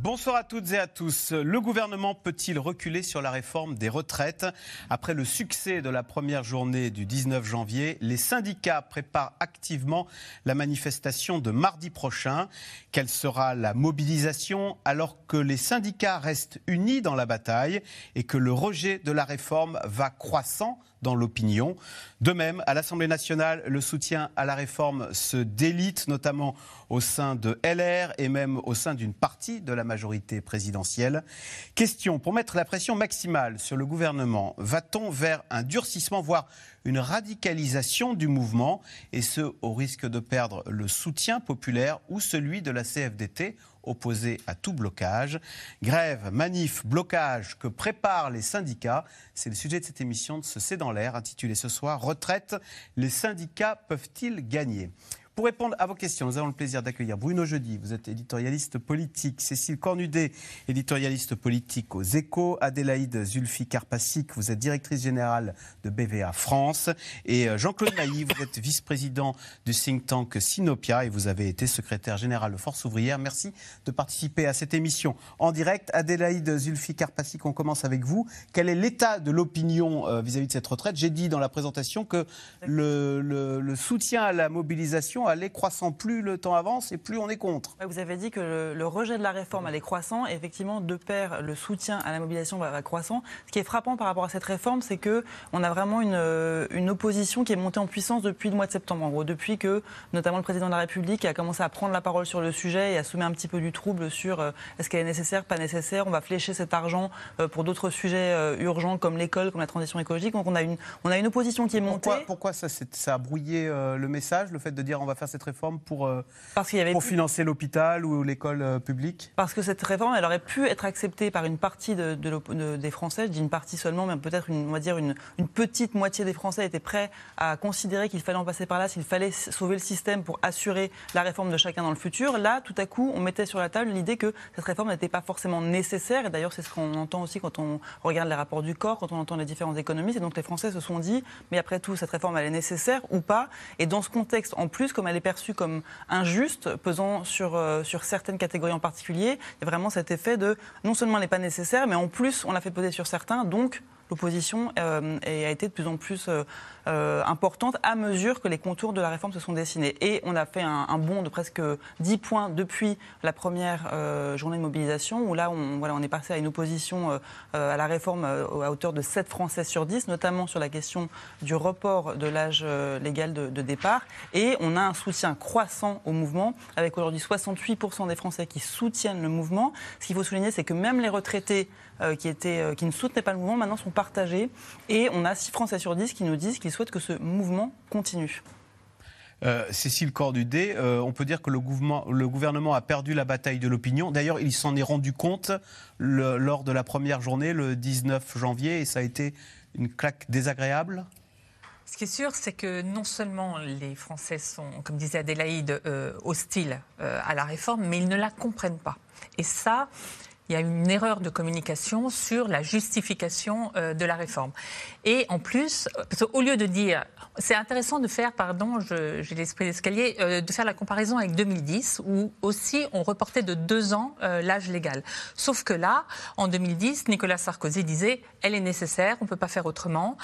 Bonsoir à toutes et à tous. Le gouvernement peut-il reculer sur la réforme des retraites? Après le succès de la première journée du 19 janvier, les syndicats préparent activement la manifestation de mardi prochain. Quelle sera la mobilisation alors que les syndicats restent unis dans la bataille et que le rejet de la réforme va croissant? Dans l'opinion. De même, à l'Assemblée nationale, le soutien à la réforme se délite, notamment au sein de LR et même au sein d'une partie de la majorité présidentielle. Question, pour mettre la pression maximale sur le gouvernement, va-t-on vers un durcissement, voire une radicalisation du mouvement, et ce, au risque de perdre le soutien populaire ou celui de la CFDT opposé à tout blocage. Grève, manif, blocage que préparent les syndicats. C'est le sujet de cette émission de ce C'est dans l'air, intitulée ce soir Retraite, les syndicats peuvent-ils gagner? Pour répondre à vos questions, nous avons le plaisir d'accueillir Bruno Jeudi, vous êtes éditorialiste politique, Cécile Cornudet, éditorialiste politique aux Échos, Adélaïde Zulfi Karpasik, vous êtes directrice générale de BVA France, et euh, Jean-Claude Mailly, vous êtes vice-président du think tank Sinopia et vous avez été secrétaire général de Force ouvrière. Merci de participer à cette émission en direct. Adélaïde Zulfi Karpasik, on commence avec vous. Quel est l'état de l'opinion euh, vis-à-vis de cette retraite? J'ai dit dans la présentation que le soutien à la mobilisation allait croissant. Plus le temps avance et plus on est contre. Vous avez dit que le, rejet de la réforme allait croissant. Et effectivement, de pair, le soutien à la mobilisation va, croissant. Ce qui est frappant par rapport à cette réforme, c'est qu'on a vraiment une, une, opposition qui est montée en puissance depuis le mois de septembre. En gros, depuis que notamment le président de la République a commencé à prendre la parole sur le sujet et à semer un petit peu du trouble sur euh, est-ce qu'elle est nécessaire, pas nécessaire. On va flécher cet argent euh, pour d'autres sujets euh, urgents comme l'école, comme la transition écologique. Donc on a une, on a une opposition qui est montée. Pourquoi, pourquoi ça, ça, a brouillé le message, le fait de dire on va faire cette réforme pour, euh, Parce y avait pour financer l'hôpital ou l'école euh, publique Parce que cette réforme, elle aurait pu être acceptée par une partie de, des Français, je dis une partie seulement, mais peut-être une, on va dire une, une, petite moitié des Français étaient prêts à considérer qu'il fallait en passer par là, s'il fallait sauver le système pour assurer la réforme de chacun dans le futur. Là, tout à coup, on mettait sur la table l'idée que cette réforme n'était pas forcément nécessaire. Et d'ailleurs, c'est ce qu'on entend aussi quand on regarde les rapports du corps, quand on entend les différents économistes. Et donc les Français se sont dit, mais après tout, cette réforme, elle est nécessaire ou pas? Et dans ce contexte, en plus, comme elle est perçue comme injuste, pesant sur, euh, sur certaines catégories en particulier. Il y a vraiment cet effet de non seulement elle n'est pas nécessaire, mais en plus on l'a fait peser sur certains, donc l'opposition euh, a été de plus en plus euh, euh, importante à mesure que les contours de la réforme se sont dessinés. Et on a fait un, bond de presque 10 points depuis la première journée de mobilisation, où là, on, voilà, on est passé à une opposition à la réforme à hauteur de 7 Français sur 10, notamment sur la question du report de l'âge légal de, départ. Et on a un soutien croissant au mouvement, avec aujourd'hui 68% des Français qui soutiennent le mouvement. Ce qu'il faut souligner, c'est que même les retraités euh, qui, étaient, euh, qui ne soutenaient pas le mouvement maintenant sont partagés. Et on a 6 Français sur 10 qui nous disent qu'ils souhaitent que ce mouvement continue. Euh, Cécile Cordudet, on peut dire que le gouvernement, le gouvernement, a perdu la bataille de l'opinion. D'ailleurs, il s'en est rendu compte lors de la première journée, le 19 janvier, et ça a été une claque désagréable. Ce qui est sûr, c'est que non seulement les Français sont, comme disait Adélaïde, hostiles à la réforme, mais ils ne la comprennent pas. Et ça, il y a une erreur de communication sur la justification euh, de la réforme. Et en plus, au lieu de dire, c'est intéressant de faire, pardon, j'ai l'esprit d'escalier, euh, de faire la comparaison avec 2010, où aussi on reportait de deux ans euh, l'âge légal. Sauf que là, en 2010, Nicolas Sarkozy disait, elle est nécessaire, on ne peut pas faire autrement,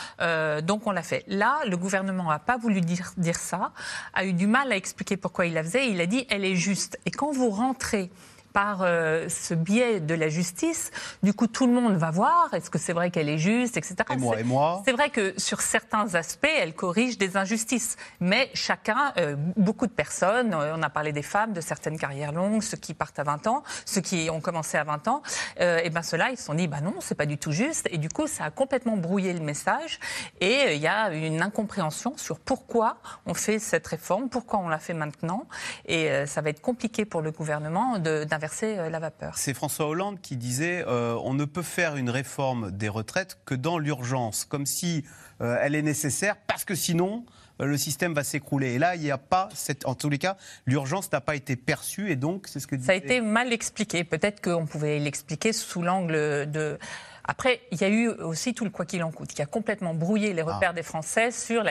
donc on l'a fait. Là, le gouvernement n'a pas voulu dire, dire ça, a eu du mal à expliquer pourquoi il la faisait, il a dit, elle est juste. Et quand vous rentrez par euh, ce biais de la justice. Du coup, tout le monde va voir, est-ce que c'est vrai qu'elle est juste, etc. Et moi, et moi C'est vrai que sur certains aspects, elle corrige des injustices. Mais chacun, euh, beaucoup de personnes, euh, on a parlé des femmes, de certaines carrières longues, ceux qui partent à 20 ans, ceux qui ont commencé à 20 ans, et bien ceux-là, ils se sont dit, bah non, c'est pas du tout juste. Et du coup, ça a complètement brouillé le message. Et il y a une incompréhension sur pourquoi on fait cette réforme, pourquoi on la fait maintenant. Et ça va être compliqué pour le gouvernement d'investir euh, la vapeur. C'est François Hollande qui disait euh, on ne peut faire une réforme des retraites que dans l'urgence, comme si euh, elle est nécessaire, parce que sinon, le système va s'écrouler. Et là, il n'y a pas, cette, en tous les cas, l'urgence n'a pas été perçue et donc c'est ce que Ça a été mal expliqué. Peut-être qu'on pouvait l'expliquer sous l'angle de après, il y a eu aussi tout le quoi qu'il en coûte, qui a complètement brouillé les repères ah. des Français sur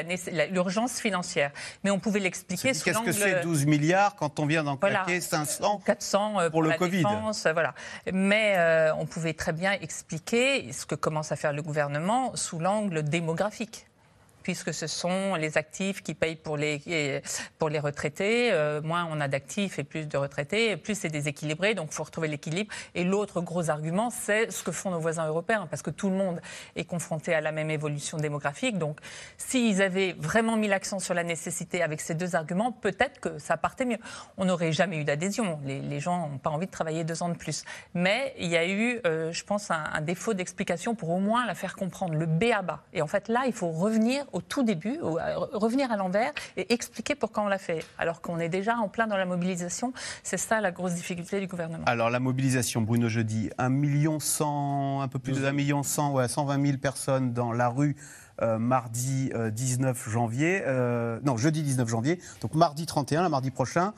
l'urgence financière. Mais on pouvait l'expliquer sous l'angle... Qu'est-ce que c'est 12 milliards quand on vient d'en claquer 500 400 euh, pour, le Covid défense, voilà. Mais euh, on pouvait très bien expliquer ce que commence à faire le gouvernement sous l'angle démographique puisque ce sont les actifs qui payent pour les, pour les retraités. Euh, moins on a d'actifs et plus de retraités, plus c'est déséquilibré, donc il faut retrouver l'équilibre. Et l'autre gros argument, c'est ce que font nos voisins européens, parce que tout le monde est confronté à la même évolution démographique. Donc s'ils avaient vraiment mis l'accent sur la nécessité avec ces deux arguments, peut-être que ça partait mieux. On n'aurait jamais eu d'adhésion. Les, gens n'ont pas envie de travailler deux ans de plus. Mais il y a eu, euh, je pense, un, un défaut d'explication pour au moins la faire comprendre, le B à bas. Et en fait, là, il faut revenir au tout début, revenir à l'envers et expliquer pourquoi on l'a fait, alors qu'on est déjà en plein dans la mobilisation. C'est ça la grosse difficulté du gouvernement. Alors la mobilisation, Bruno Jeudi, 1 million 100, un peu plus de 1 million 100, ouais, 120 000 personnes dans la rue. Euh, mardi 19 euh, janvier, euh, non, jeudi 19 janvier, donc mardi 31, la mardi prochain.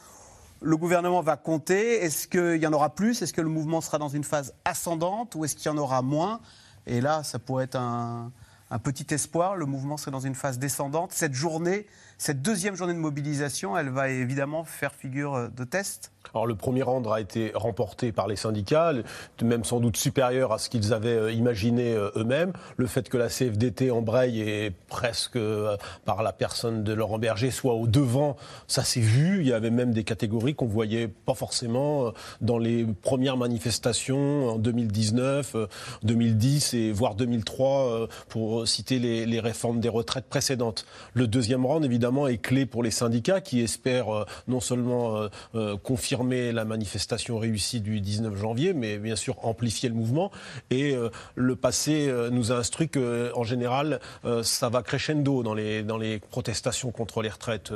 Le gouvernement va compter. Est-ce qu'il y en aura plus? Est-ce que le mouvement sera dans une phase ascendante ou est-ce qu'il y en aura moins? Et là, ça pourrait être un, un petit espoir. Le mouvement serait dans une phase descendante. Cette journée, cette deuxième journée de mobilisation, elle va évidemment faire figure de test alors le premier rang a été remporté par les syndicats, même sans doute supérieur à ce qu'ils avaient euh, imaginé euh, eux-mêmes. Le fait que la CFDT embraye et presque euh, par la personne de Laurent Berger soit au devant, ça s'est vu. Il y avait même des catégories qu'on voyait pas forcément dans les premières manifestations en 2019, 2010 et voire 2003 pour citer les, réformes des retraites précédentes. Le deuxième rang évidemment est clé pour les syndicats qui espèrent non seulement confirmer la manifestation réussie du 19 janvier, mais bien sûr amplifier le mouvement. Et euh, le passé euh, nous a instruit qu'en général, euh, ça va crescendo dans les, dans les protestations contre les retraites.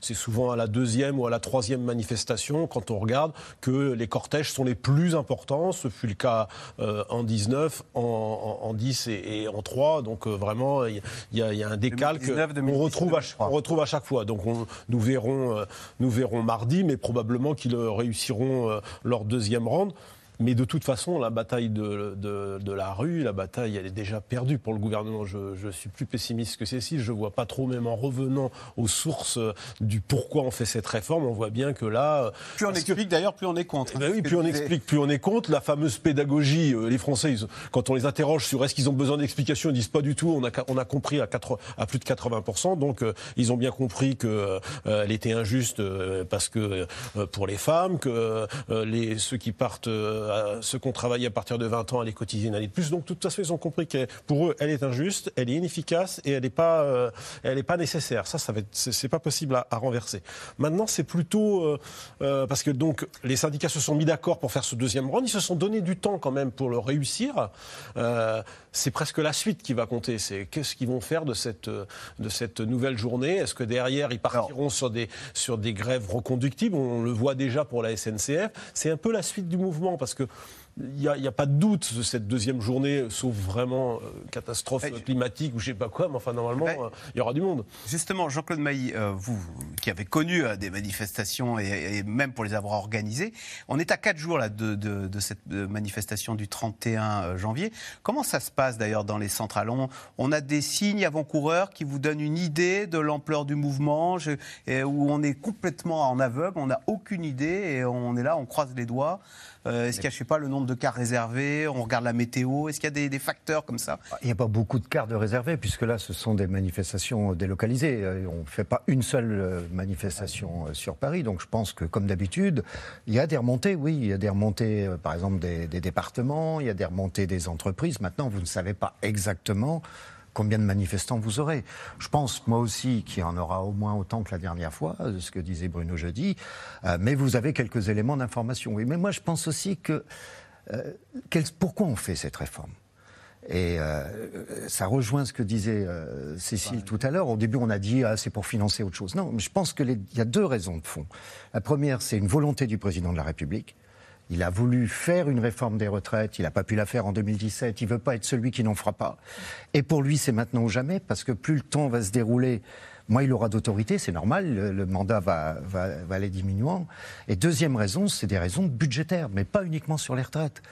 C'est souvent à la deuxième ou à la troisième manifestation, quand on regarde, que les cortèges sont les plus importants. Ce fut le cas en 19, en, en, 10 et, en 3. Donc vraiment, il y, a un décalque qu'on retrouve, à, retrouve à chaque fois. Donc nous, verrons, nous verrons mardi, mais probablement qu'il réussiront euh, leur deuxième round. Mais de toute façon, la bataille de, de, la rue, la bataille, elle est déjà perdue pour le gouvernement. Je, je suis plus pessimiste que Cécile. Je vois pas trop, même en revenant aux sources euh, du pourquoi on fait cette réforme, on voit bien que là. Euh, plus on explique d'ailleurs, plus on est contre. Eh ben oui, plus on explique, plus on est contre. La fameuse pédagogie, euh, les Français, quand on les interroge sur est-ce qu'ils ont besoin d'explications, ils disent pas du tout. On a, on a compris à, 4, à plus de 80%. Donc, ils ont bien compris qu'elle elle était injuste parce que pour les femmes, que les, ceux qui partent ceux qui ont travaillé à partir de 20 ans allaient cotiser une année de plus. Donc, de toute façon, ils ont compris que pour eux, elle est injuste, elle est inefficace et elle n'est pas, euh, elle pas nécessaire. Ça, ça va c'est pas possible à, renverser. Maintenant, c'est plutôt euh, euh, parce que donc les syndicats se sont mis d'accord pour faire ce deuxième round. Ils se sont donné du temps quand même pour le réussir. C'est presque la suite qui va compter. C'est qu'est-ce qu'ils vont faire de cette, de cette nouvelle journée? Est-ce que derrière, ils partiront sur des, sur des grèves reconductibles? On le voit déjà pour la SNCF. C'est un peu la suite du mouvement parce que il n'y a, pas de doute de cette deuxième journée, sauf vraiment euh, catastrophe climatique ou je sais pas quoi, mais enfin normalement, euh, il y aura du monde. Justement, Jean-Claude Mailly, euh, vous qui avez connu des manifestations et, même pour les avoir organisées, on est à quatre jours là, de, de, cette manifestation du 31 janvier. Comment ça se passe d'ailleurs dans les centrales on, on, a des signes avant-coureurs qui vous donnent une idée de l'ampleur du mouvement, où on est complètement en aveugle, on n'a aucune idée et on est là, on croise les doigts. Euh, est-ce qu'il y a, pas, le nombre de cars réservés? On regarde la météo. Est-ce qu'il y a des, facteurs comme ça? Il n'y a pas beaucoup de cars de réservés, puisque là, ce sont des manifestations délocalisées. Euh, on ne fait pas une seule euh, manifestation sur Paris. Donc je pense que, comme d'habitude, il y a des remontées, oui. Il y a des remontées, par exemple, des, des départements, il y a des remontées des entreprises. Maintenant, vous ne savez pas exactement combien de manifestants vous aurez. Je pense, moi aussi, qu'il y en aura au moins autant que la dernière fois, ce que disait Bruno jeudi, euh, mais vous avez quelques éléments d'information. Oui, mais moi, je pense aussi que... Euh, pourquoi on fait cette réforme? Et euh, ça rejoint ce que disait Cécile tout à l'heure. Au début, on a dit ah, c'est pour financer autre chose. Non, mais je pense qu'il y a deux raisons de fond. La première, c'est une volonté du président de la République il a voulu faire une réforme des retraites, il n'a pas pu la faire en 2017, il ne veut pas être celui qui n'en fera pas. Et pour lui, c'est maintenant ou jamais, parce que plus le temps va se dérouler, moins il aura d'autorité, c'est normal, le, mandat va, va, va aller diminuant. Et deuxième raison, c'est des raisons budgétaires, mais pas uniquement sur les retraites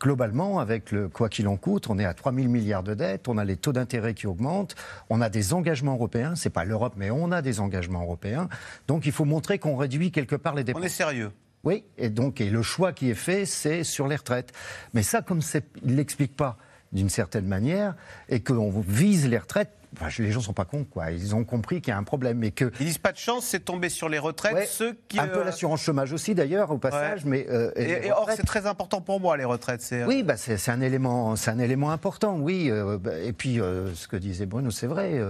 globalement, avec le quoi qu'il en coûte, on est à 3 000 milliards de dettes, on a les taux d'intérêt qui augmentent, on a des engagements européens, c'est pas l'Europe, mais on a des engagements européens. Donc il faut montrer qu'on réduit quelque part les On dépenses. est sérieux. Oui, et donc et le choix qui est fait, c'est sur les retraites. Mais ça, comme il l'explique pas d'une certaine manière, et qu'on vise les retraites, enfin, les gens sont pas cons, quoi. Ils ont compris qu'il y a un problème, et que Ils disent pas de chance, c'est tombé sur les retraites. Ouais, ceux qui, un peu euh, l'assurance chômage aussi d'ailleurs au passage, mais euh, et les Et, et or, c'est très important pour moi, les retraites. C'est, euh, Oui, bah c'est un élément, c'est un élément important, oui. euh, bah, et puis, ce que disait Bruno, c'est vrai.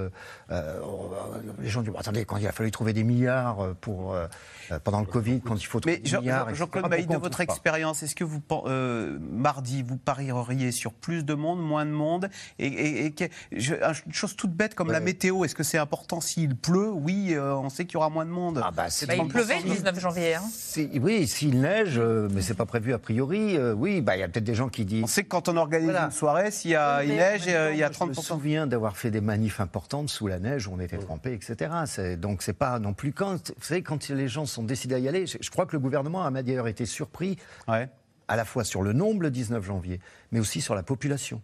les gens disent, attendez, quand il a fallu trouver des milliards pour pendant le Covid, quand il faut trouver Mais des Jean- milliards, Jean- Jean-Claude Bailly, de votre expérience, est-ce que vous, mardi, vous parieriez sur plus de monde, moins de monde et, et- et que- je- une chose toute bête comme la Ouais. météo, est-ce que c'est important s'il pleut? Oui, euh, on sait qu'il y aura moins de monde. Ah bah, c'est Bah, il 30%. pleuvait le 19 janvier. hein. Si- oui, s'il neige, euh, mais c'est pas prévu a priori. euh, oui, bah il y a peut-être des gens qui disent. On sait que quand on organise Voilà. une soirée, s'il y a, Oui, il mais neige, euh, il y a moi, Je me 30%. souviens d'avoir fait des manifs importantes sous la neige où on était trempés, etc. Donc c'est pas non plus quand. Vous savez, quand les gens sont décidés à y aller, je, je crois que le gouvernement a d'ailleurs été surpris Ouais. À la fois sur le nombre le 19 janvier, mais aussi sur la population.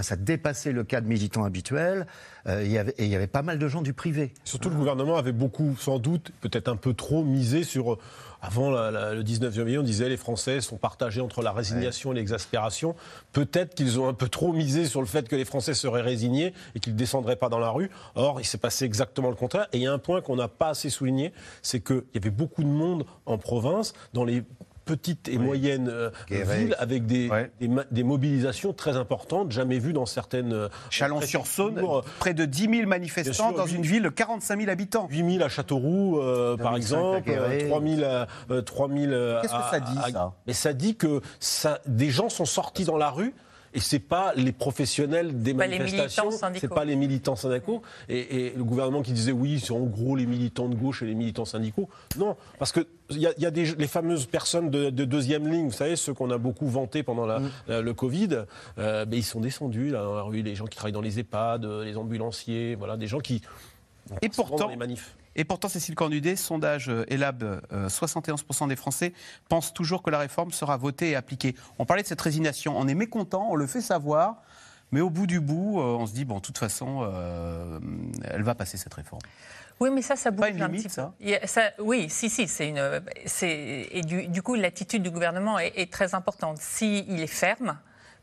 Ça dépassait le cas de militants habituels, euh, il y avait- et il y avait pas mal de gens du privé. Surtout, le gouvernement avait beaucoup, sans doute, peut-être un peu trop misé sur. euh, Avant la- la- le 19 janvier, on disait les Français sont partagés entre la résignation et l'exaspération. Peut-être qu'ils ont un peu trop misé sur le fait que les Français seraient résignés et qu'ils ne descendraient pas dans la rue. Or, il s'est passé exactement le contraire. Et il y a un point qu'on n'a pas assez souligné, c'est qu'il y avait beaucoup de monde en province, dans les petites et moyennes euh, villes, avec des, Ouais. des, ma- des mobilisations très importantes, jamais vues dans certaines. euh, Chalon-sur-Saône, préfectures. près de 10 000 manifestants sûr, dans oui. une ville de 45 000 habitants. 8 000 à Châteauroux, euh, par 2005 à exemple, Guéret. euh, 3 000 à, euh, 3 000 à- Qu'est-ce que ça dit, à- ça? Mais ça dit que ça, des gens sont sortis dans la rue. Et c'est pas les professionnels des Pas les manifestations, militants syndicaux. c'est pas les militants syndicaux. Et, et le gouvernement qui disait oui, c'est en gros les militants de gauche et les militants syndicaux. Non, parce que il y a, il y a des, les fameuses personnes de, de deuxième ligne, vous savez, ceux qu'on a beaucoup vantés pendant la- Mm. la- le Covid, euh, ben, ils sont descendus là, dans la rue, les gens qui travaillent dans les EHPAD, euh, les ambulanciers, voilà, des gens qui Et pourtant, les manifs. Et pourtant, Cécile Cornudet, sondage euh, Elab, euh, 71% des Français pensent toujours que la réforme sera votée et appliquée. On parlait de cette résignation, on est mécontent, on le fait savoir, mais au bout du bout, euh, on se dit, bon, de toute façon, euh, elle va passer cette réforme. Oui, mais ça, ça bouge Pas une un limite, petit ça peu. Oui, si, si, c'est une. Et du, du coup, l'attitude du gouvernement est, est très importante. S'il est ferme,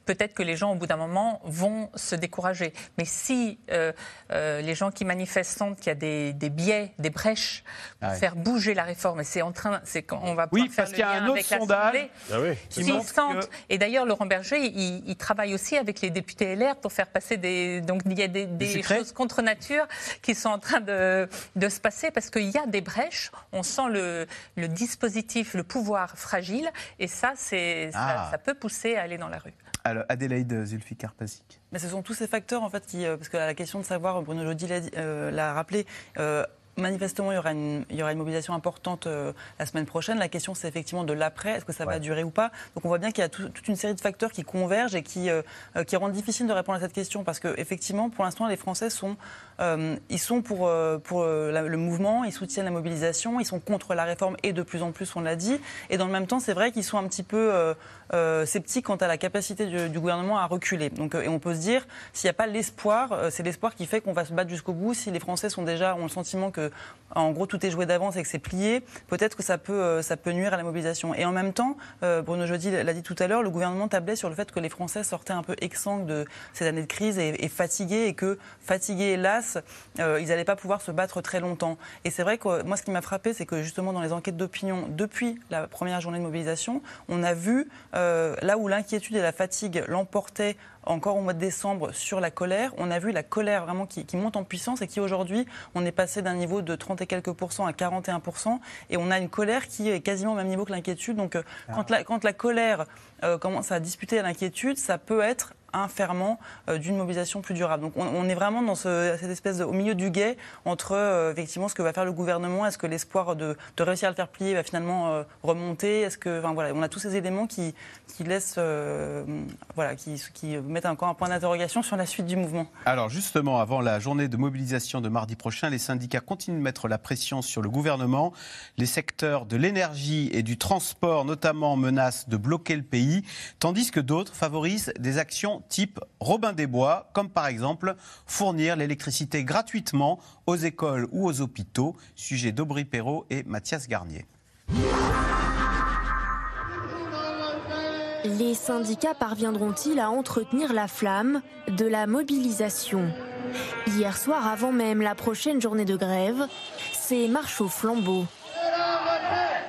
peut-être que les gens, au bout d'un moment, vont se décourager. Mais si euh, euh, les gens qui manifestent sentent qu'il y a des, des biais, des brèches pour Ah faire bouger la réforme, et c'est en train, c'est quand on va Oui, pouvoir faire parce le qu'il y a un autre avec sondage. Ah oui. Qui sentent, que- et d'ailleurs Laurent Berger, il, il travaille aussi avec les députés LR pour faire passer des, donc il y a des, des choses contre nature qui sont en train de, de se passer parce qu'il y a des brèches, on sent le, le dispositif, le pouvoir fragile, et ça, c'est, ça, Ah. ça peut pousser à aller dans la rue. Alors, Adélaïde Zulfikar Pazik. Mais ce sont tous ces facteurs en fait qui, euh, parce que la question de savoir, Bruno l'a dit- euh, l'a rappelé. euh, Manifestement, il y, aura une, il y aura une mobilisation importante euh, la semaine prochaine. La question, c'est effectivement de l'après. Est-ce que ça va durer ou pas Donc, on voit bien qu'il y a tout- toute une série de facteurs qui convergent et qui, euh, qui rendent difficile de répondre à cette question. Parce que, effectivement, pour l'instant, les Français sont, euh, ils sont pour, euh, euh, le mouvement, ils soutiennent la mobilisation, ils sont contre la réforme et de plus en plus, on l'a dit. Et dans le même temps, c'est vrai qu'ils sont un petit peu sceptiques quant à la capacité du, gouvernement à reculer. Donc, et on peut se dire, s'il n'y a pas l'espoir, c'est l'espoir qui fait qu'on va se battre jusqu'au bout. Si les Français sont déjà ont le sentiment que, en gros, tout est joué d'avance et que c'est plié, peut-être que ça peut, nuire à la mobilisation. Et en même temps, Bruno Jeudi l'a dit tout à l'heure, le gouvernement tablait sur le fait que les Français sortaient un peu exsangues de cette année de crise et, et fatigués, et que fatigués, hélas, euh, ils n'allaient pas pouvoir se battre très longtemps. Et c'est vrai que euh, moi, ce qui m'a frappé, c'est que justement dans les enquêtes d'opinion, depuis la première journée de mobilisation, on a vu euh, là où l'inquiétude et la fatigue l'emportaient encore au mois de décembre sur la colère, on a vu la colère vraiment qui, qui monte en puissance et qui aujourd'hui, on est passé d'un niveau de 30 et quelques pourcents à 41 et on a une colère qui est quasiment au même niveau que l'inquiétude. Donc euh, quand, la, quand la colère euh, commence à disputer à l'inquiétude, ça peut être un ferment d'une mobilisation plus durable. Donc on, est vraiment dans cette espèce au milieu du guet entre effectivement ce que va faire le gouvernement, est-ce que l'espoir de, réussir à le faire plier va finalement remonter, est-ce que, enfin voilà, on a tous ces éléments qui, qui laissent, voilà, qui, qui mettent encore un point d'interrogation sur la suite du mouvement. Alors justement, avant la journée de mobilisation de mardi prochain, les syndicats continuent de mettre la pression sur le gouvernement. Les secteurs de l'énergie et du transport notamment menacent de bloquer le pays, tandis que d'autres favorisent des actions type Robin des Bois, comme par exemple fournir l'électricité gratuitement aux écoles ou aux hôpitaux. Sujet d'Aubry Perrault et Mathias Garnier. Les syndicats parviendront-ils à entretenir la flamme de la mobilisation? Hier soir, avant même la prochaine journée de grève, c'est marche au flambeau.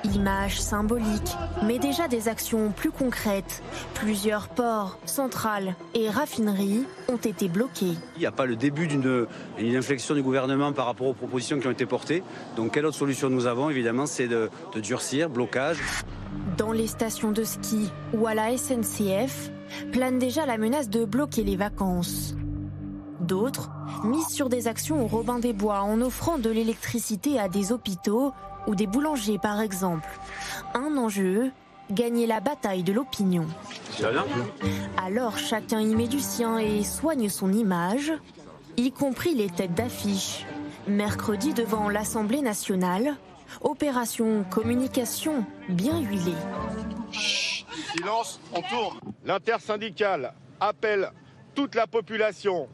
Image symbolique, mais déjà des actions plus concrètes. Plusieurs ports, centrales et raffineries ont été bloqués. Il n'y a pas le début d'une inflexion du gouvernement par rapport aux propositions qui ont été portées. Donc quelle autre solution nous avons Évidemment, c'est de, de durcir, blocage. Dans les stations de ski ou à la SNCF, plane déjà la menace de bloquer les vacances. D'autres misent sur des actions au Robin des Bois en offrant de l'électricité à des hôpitaux ou des boulangers par exemple. Un enjeu, gagner la bataille de l'opinion. Alors chacun y met du sien et soigne son image, y compris les têtes d'affiche. Mercredi devant l'Assemblée nationale, opération communication bien huilée. Silence, on tourne. L'intersyndicale appelle toute la population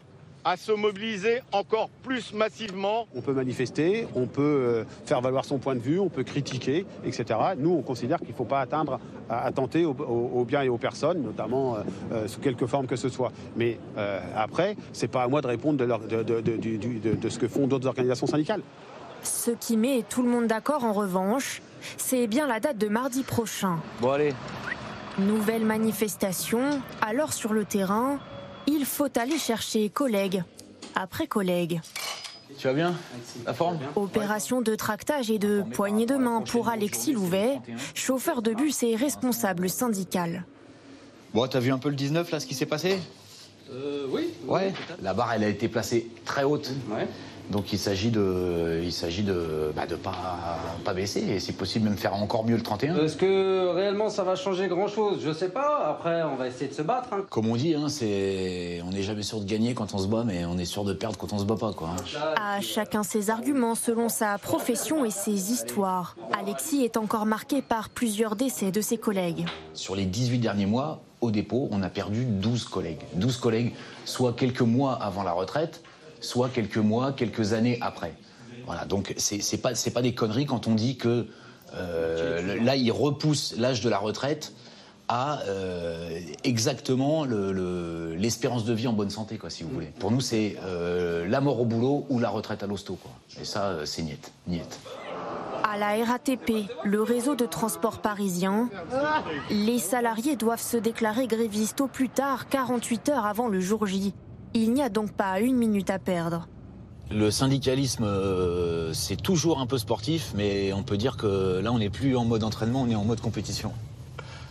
à se mobiliser encore plus massivement. On peut manifester, on peut euh, faire valoir son point de vue, on peut critiquer, etc. Nous, on considère qu'il ne faut pas atteindre, attenter aux, biens et aux personnes, notamment euh, euh, sous quelque forme que ce soit. Mais après, c'est pas à moi de répondre de, de ce que font d'autres organisations syndicales. Ce qui met tout le monde d'accord, en revanche, c'est bien la date de mardi prochain. Bon, allez. Nouvelle manifestation, alors sur le terrain, il faut aller chercher collègue après collègue. Tu vas bien La forme Opération de tractage et de poignée de main pour Alexis Louvet, chauffeur de bus et responsable syndical. Bon, t'as vu un peu le 19 là, ce qui s'est passé euh, Oui. Ouais. La barre, elle a été placée très haute. Ouais. Donc il s'agit de, il s'agit de, bah, de pas, pas baisser et si possible même faire encore mieux le 31. Est-ce que réellement ça va changer grand chose Je sais pas. Après on va essayer de se battre. Hein. Comme on dit, hein, c'est, on n'est jamais sûr de gagner quand on se bat, mais on est sûr de perdre quand on se bat pas, quoi. À chacun ses arguments selon sa profession et ses histoires. Alexis est encore marqué par plusieurs décès de ses collègues. Sur les 18 derniers mois, au dépôt, on a perdu 12 collègues. 12 collègues, soit quelques mois avant la retraite soit quelques mois, quelques années après. Voilà, donc c'est pas, pas des conneries quand on dit que euh, là, il repousse l'âge de la retraite à euh, exactement l'espérance de vie en bonne santé, quoi, si vous voulez. Pour nous, c'est euh, la mort au boulot ou la retraite à l'hosto. Et ça, c'est niette, niette. À la RATP, le réseau de transport parisien, les salariés doivent se déclarer grévistes au plus tard 48 heures avant le jour J. Il n'y a donc pas une minute à perdre. Le syndicalisme, euh, c'est toujours un peu sportif, mais on peut dire que là, on n'est plus en mode entraînement, on est en mode compétition.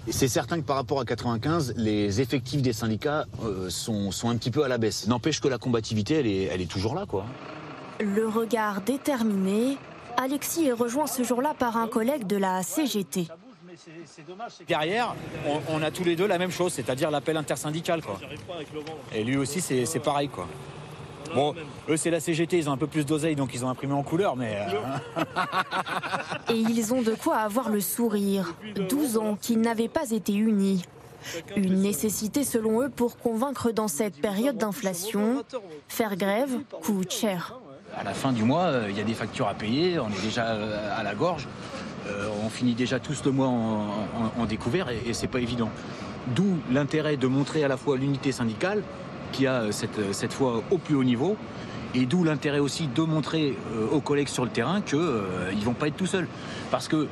C'est certain que par rapport à 95, les effectifs des syndicats euh, sont, un petit peu à la baisse. N'empêche que la combativité, elle est, elle est toujours là, quoi. Le regard déterminé, Alexis est rejoint ce jour-là par un collègue de la CGT. Derrière, on, a tous les deux la même chose, c'est-à-dire l'appel intersyndical. Quoi. Et lui aussi, c'est pareil. Quoi. Bon, eux, c'est la CGT, ils ont un peu plus d'oseille, donc ils ont imprimé en couleur, mais. Euh, Et ils ont de quoi avoir le sourire. 12 ans qu'ils n'avaient pas été unis. Une nécessité selon eux pour convaincre dans cette période d'inflation. Faire grève coûte cher. À la fin du mois, euh, il y a des factures à payer, on est déjà euh, à la gorge. Euh, on finit déjà tous le mois en, découvert et, c'est pas évident. D'où l'intérêt de montrer à la fois l'unité syndicale, qui a euh, cette, euh, cette fois au plus haut niveau, et d'où l'intérêt aussi de montrer aux collègues sur le terrain qu'ils ne vont pas être tout seuls. Parce que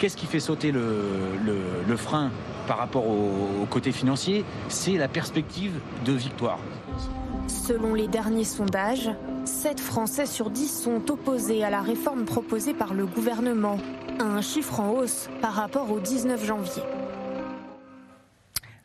qu'est-ce qui fait sauter le, frein par rapport au côté financier C'est la perspective de victoire. Selon les derniers sondages, 7 Français sur 10 sont opposés à la réforme proposée par le gouvernement, un chiffre en hausse par rapport au 19 janvier.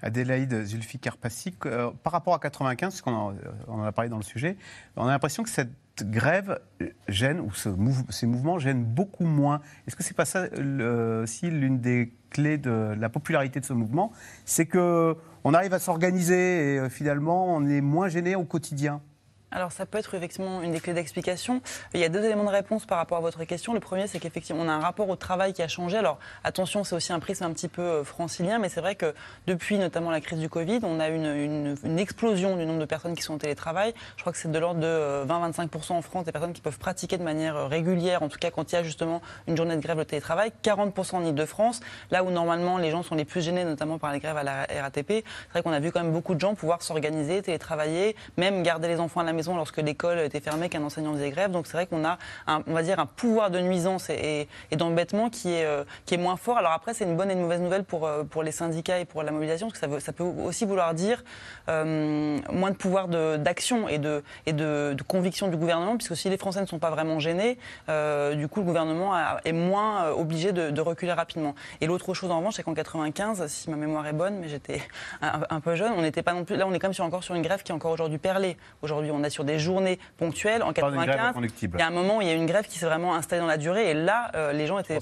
Adélaïde Zulfikar Passik, euh, par rapport à 95, parce qu'on en, on en a parlé dans le sujet, on a l'impression que cette grève gêne, ou ce mouve- ces mouvements gênent beaucoup moins. Est-ce que c'est pas ça le- aussi l'une des clés de la popularité de ce mouvement C'est que on arrive à s'organiser et euh, finalement on est moins gêné au quotidien. Alors ça peut être effectivement une des clés d'explication. Il y a deux éléments de réponse par rapport à votre question. Le premier, c'est qu'effectivement, on a un rapport au travail qui a changé. Alors attention, c'est aussi un prisme un petit peu euh, francilien, mais c'est vrai que depuis notamment la crise du Covid, on a une, une- explosion du nombre de personnes qui sont en télétravail. Je crois que c'est de l'ordre de euh, 20-25% en France des personnes qui peuvent pratiquer de manière euh, régulière, en tout cas quand il y a justement une journée de grève de télétravail. 40% en Ile-de-France, là où normalement les gens sont les plus gênés, notamment par les grèves à la RATP. C'est vrai qu'on a vu quand même beaucoup de gens pouvoir s'organiser, télétravailler, même garder les enfants à la maison lorsque l'école était fermée, qu'un enseignant faisait grève. Donc c'est vrai qu'on a, un, on va dire, un pouvoir de nuisance et, d'embêtement qui est, euh, qui est moins fort. Alors après, c'est une bonne et une mauvaise nouvelle pour, euh, pour les syndicats et pour la mobilisation, parce que ça, veut- ça peut aussi vouloir dire euh, moins de pouvoir d'action et, de, et de, conviction du gouvernement, puisque si les Français ne sont pas vraiment gênés, du coup, le gouvernement a- est moins obligé de, reculer rapidement. Et l'autre chose, en revanche, c'est qu'en 95, si ma mémoire est bonne, mais j'étais un, peu jeune, on n'était pas non plus. Là, on est quand même sur, encore sur une grève qui est encore aujourd'hui perlée. Aujourd'hui, on est sur des journées ponctuelles. En parle d'une grève 95, reconductible. il y a un moment où il y a eu une grève qui s'est vraiment installée dans la durée. Et là, euh, les gens étaient.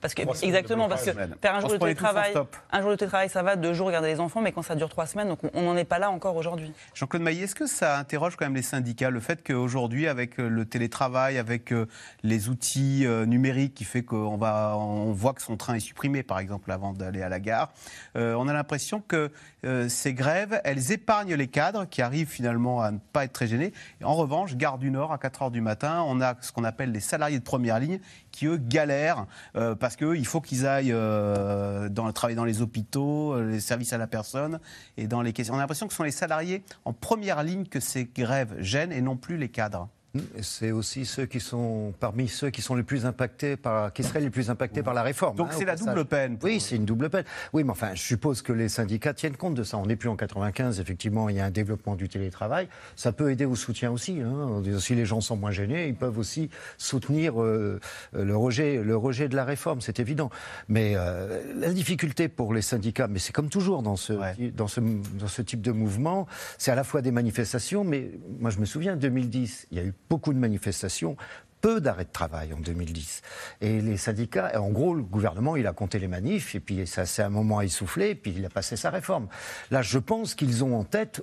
Parce que, parce exactement, parce que faire un jour de télétravail, un jour de télétravail, ça va, deux jours, garder les enfants, mais quand ça dure trois semaines, donc on- n'en est pas là encore aujourd'hui. Jean-Claude Maillet, est-ce que ça interroge quand même les syndicats, le fait qu'aujourd'hui, avec euh, le télétravail, avec euh, les outils numériques qui fait qu'on va, on voit que son train est supprimé, par exemple, avant d'aller à la gare, euh, on a l'impression que euh, ces grèves, elles épargnent les cadres qui arrivent finalement à ne pas être très en revanche, Gare du Nord, à 4 heures du matin, on a ce qu'on appelle les salariés de première ligne qui, eux, galèrent euh, parce qu'il faut qu'ils aillent euh, travailler dans les hôpitaux, euh, les services à la personne et dans les questions. On a l'impression que ce sont les salariés en première ligne que ces grèves gênent et non plus les cadres. C'est aussi ceux qui sont parmi ceux qui sont les plus impactés par, qui seraient les plus impactés par la réforme. Donc hein, c'est la passage. double peine. Oui, c'est une double peine. Oui, mais enfin, je suppose que les syndicats tiennent compte de ça. On n'est plus en 95, effectivement, il y a un développement du télétravail. Ça peut aider au soutien aussi. Hein. Si les gens sont moins gênés, ils peuvent aussi soutenir euh, le, rejet, le rejet de la réforme, c'est évident. Mais euh, la difficulté pour les syndicats, mais c'est comme toujours dans ce, Ouais. dans ce, dans ce type de mouvement, c'est à la fois des manifestations, mais moi je me souviens, 2010, il y a eu beaucoup de manifestations peu d'arrêts de travail en 2010. Et les syndicats, en gros, le gouvernement, il a compté les manifs, et puis ça s'est un moment essoufflé, et puis il a passé sa réforme. Là, je pense qu'ils ont en tête,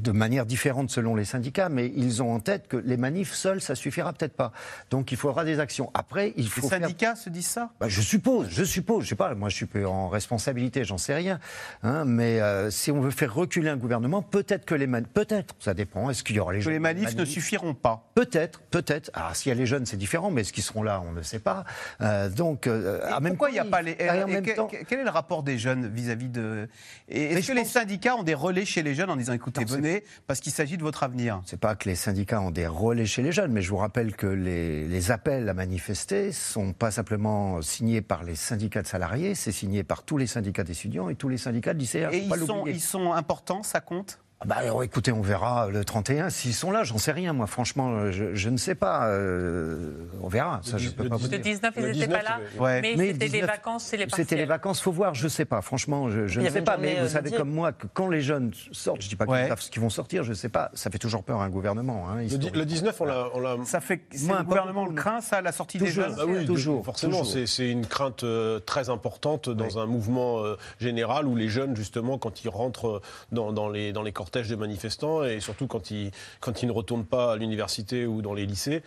de manière différente selon les syndicats, mais ils ont en tête que les manifs seuls, ça suffira peut-être pas. Donc il faudra des actions. Après, il Les faut faire syndicats se disent ça? Bah, je suppose, je suppose, je sais pas, moi je suis en responsabilité, j'en sais rien. hein, mais euh, si on veut faire reculer un gouvernement, peut-être que les manifs, peut-être, ça dépend, est-ce qu'il y aura les Que jeunes les manifs ne suffiront pas. Peut-être, peut-être. Alors s'il y a les jeunes, c'est différent, mais est-ce qu'ils seront là, on ne sait pas. Euh, donc, euh, en même pourquoi il n'y a pas les. en même que- temps- que- quel est le rapport des jeunes vis-à-vis de. Est-ce que les pense- syndicats ont des relais chez les jeunes en disant écoutez, Non, c'est- parce qu'il s'agit de votre avenir C'est pas que les syndicats ont des relais chez les jeunes, mais je vous rappelle que les, les appels à manifester sont pas simplement signés par les syndicats de salariés, c'est signé par tous les syndicats d'étudiants et tous les syndicats de lycéens. Et ils sont, l'oublier. ils sont importants, ça compte? Bah, alors, écoutez, on verra le 31 s'ils sont là. J'en sais rien, moi. Franchement, je, je ne sais pas. euh, on verra. Ça, Le je dix- peux le pas vous dix- Le dire. 19, ils n'étaient 19, pas là. Ouais. Mais, Mais c'était les 19, vacances, c'est les C'était les vacances, faut voir, je sais pas. Franchement, je, ne avait sais pas. Mais vous euh, savez comme moi que quand les jeunes sortent, je dis pas qu'ils Ouais. savent ce qu'ils vont sortir, je sais pas. Ça fait toujours peur à un gouvernement. Hein, Le, di- historiquement. le 19, on l'a. Ça fait. c'est Moi, le gouvernement le craint, ça, la sortie des jeunes Ah oui, Toujours, forcément, c'est c'est une crainte euh, très importante dans un mouvement euh, général où les jeunes, justement, quand ils rentrent euh, dans, dans les, dans les de manifestants et surtout quand ils, quand ils ne retournent pas à l'université ou dans les lycées,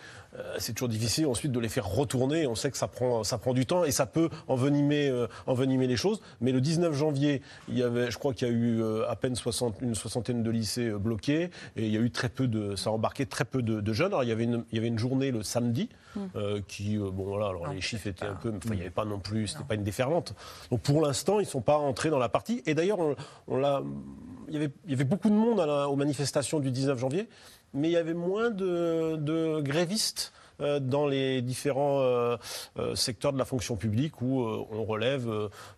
c'est toujours difficile ensuite de les faire retourner. On sait que ça prend, ça prend du temps et ça peut envenimer, euh, envenimer les choses. Mais le 19 janvier, il y avait, je crois qu'il y a eu euh, à peine 60, une soixantaine de lycées euh, bloqués et il y a eu très peu de, ça a embarqué très peu de, de jeunes. Alors il y avait une, il y avait une journée le samedi euh, qui, euh, bon voilà, alors Non, les chiffres c'est étaient pas- un peu, enfin il n'y avait pas non plus, c'était pas une déferlante. Donc pour l'instant, ils ne sont pas entrés dans la partie. Et d'ailleurs, on, on l'a, il y avait, il y avait beaucoup de monde à la- aux manifestations du 19 janvier, mais il y avait moins de, grévistes. euh, dans les différents euh, euh, secteurs de la fonction publique où on relève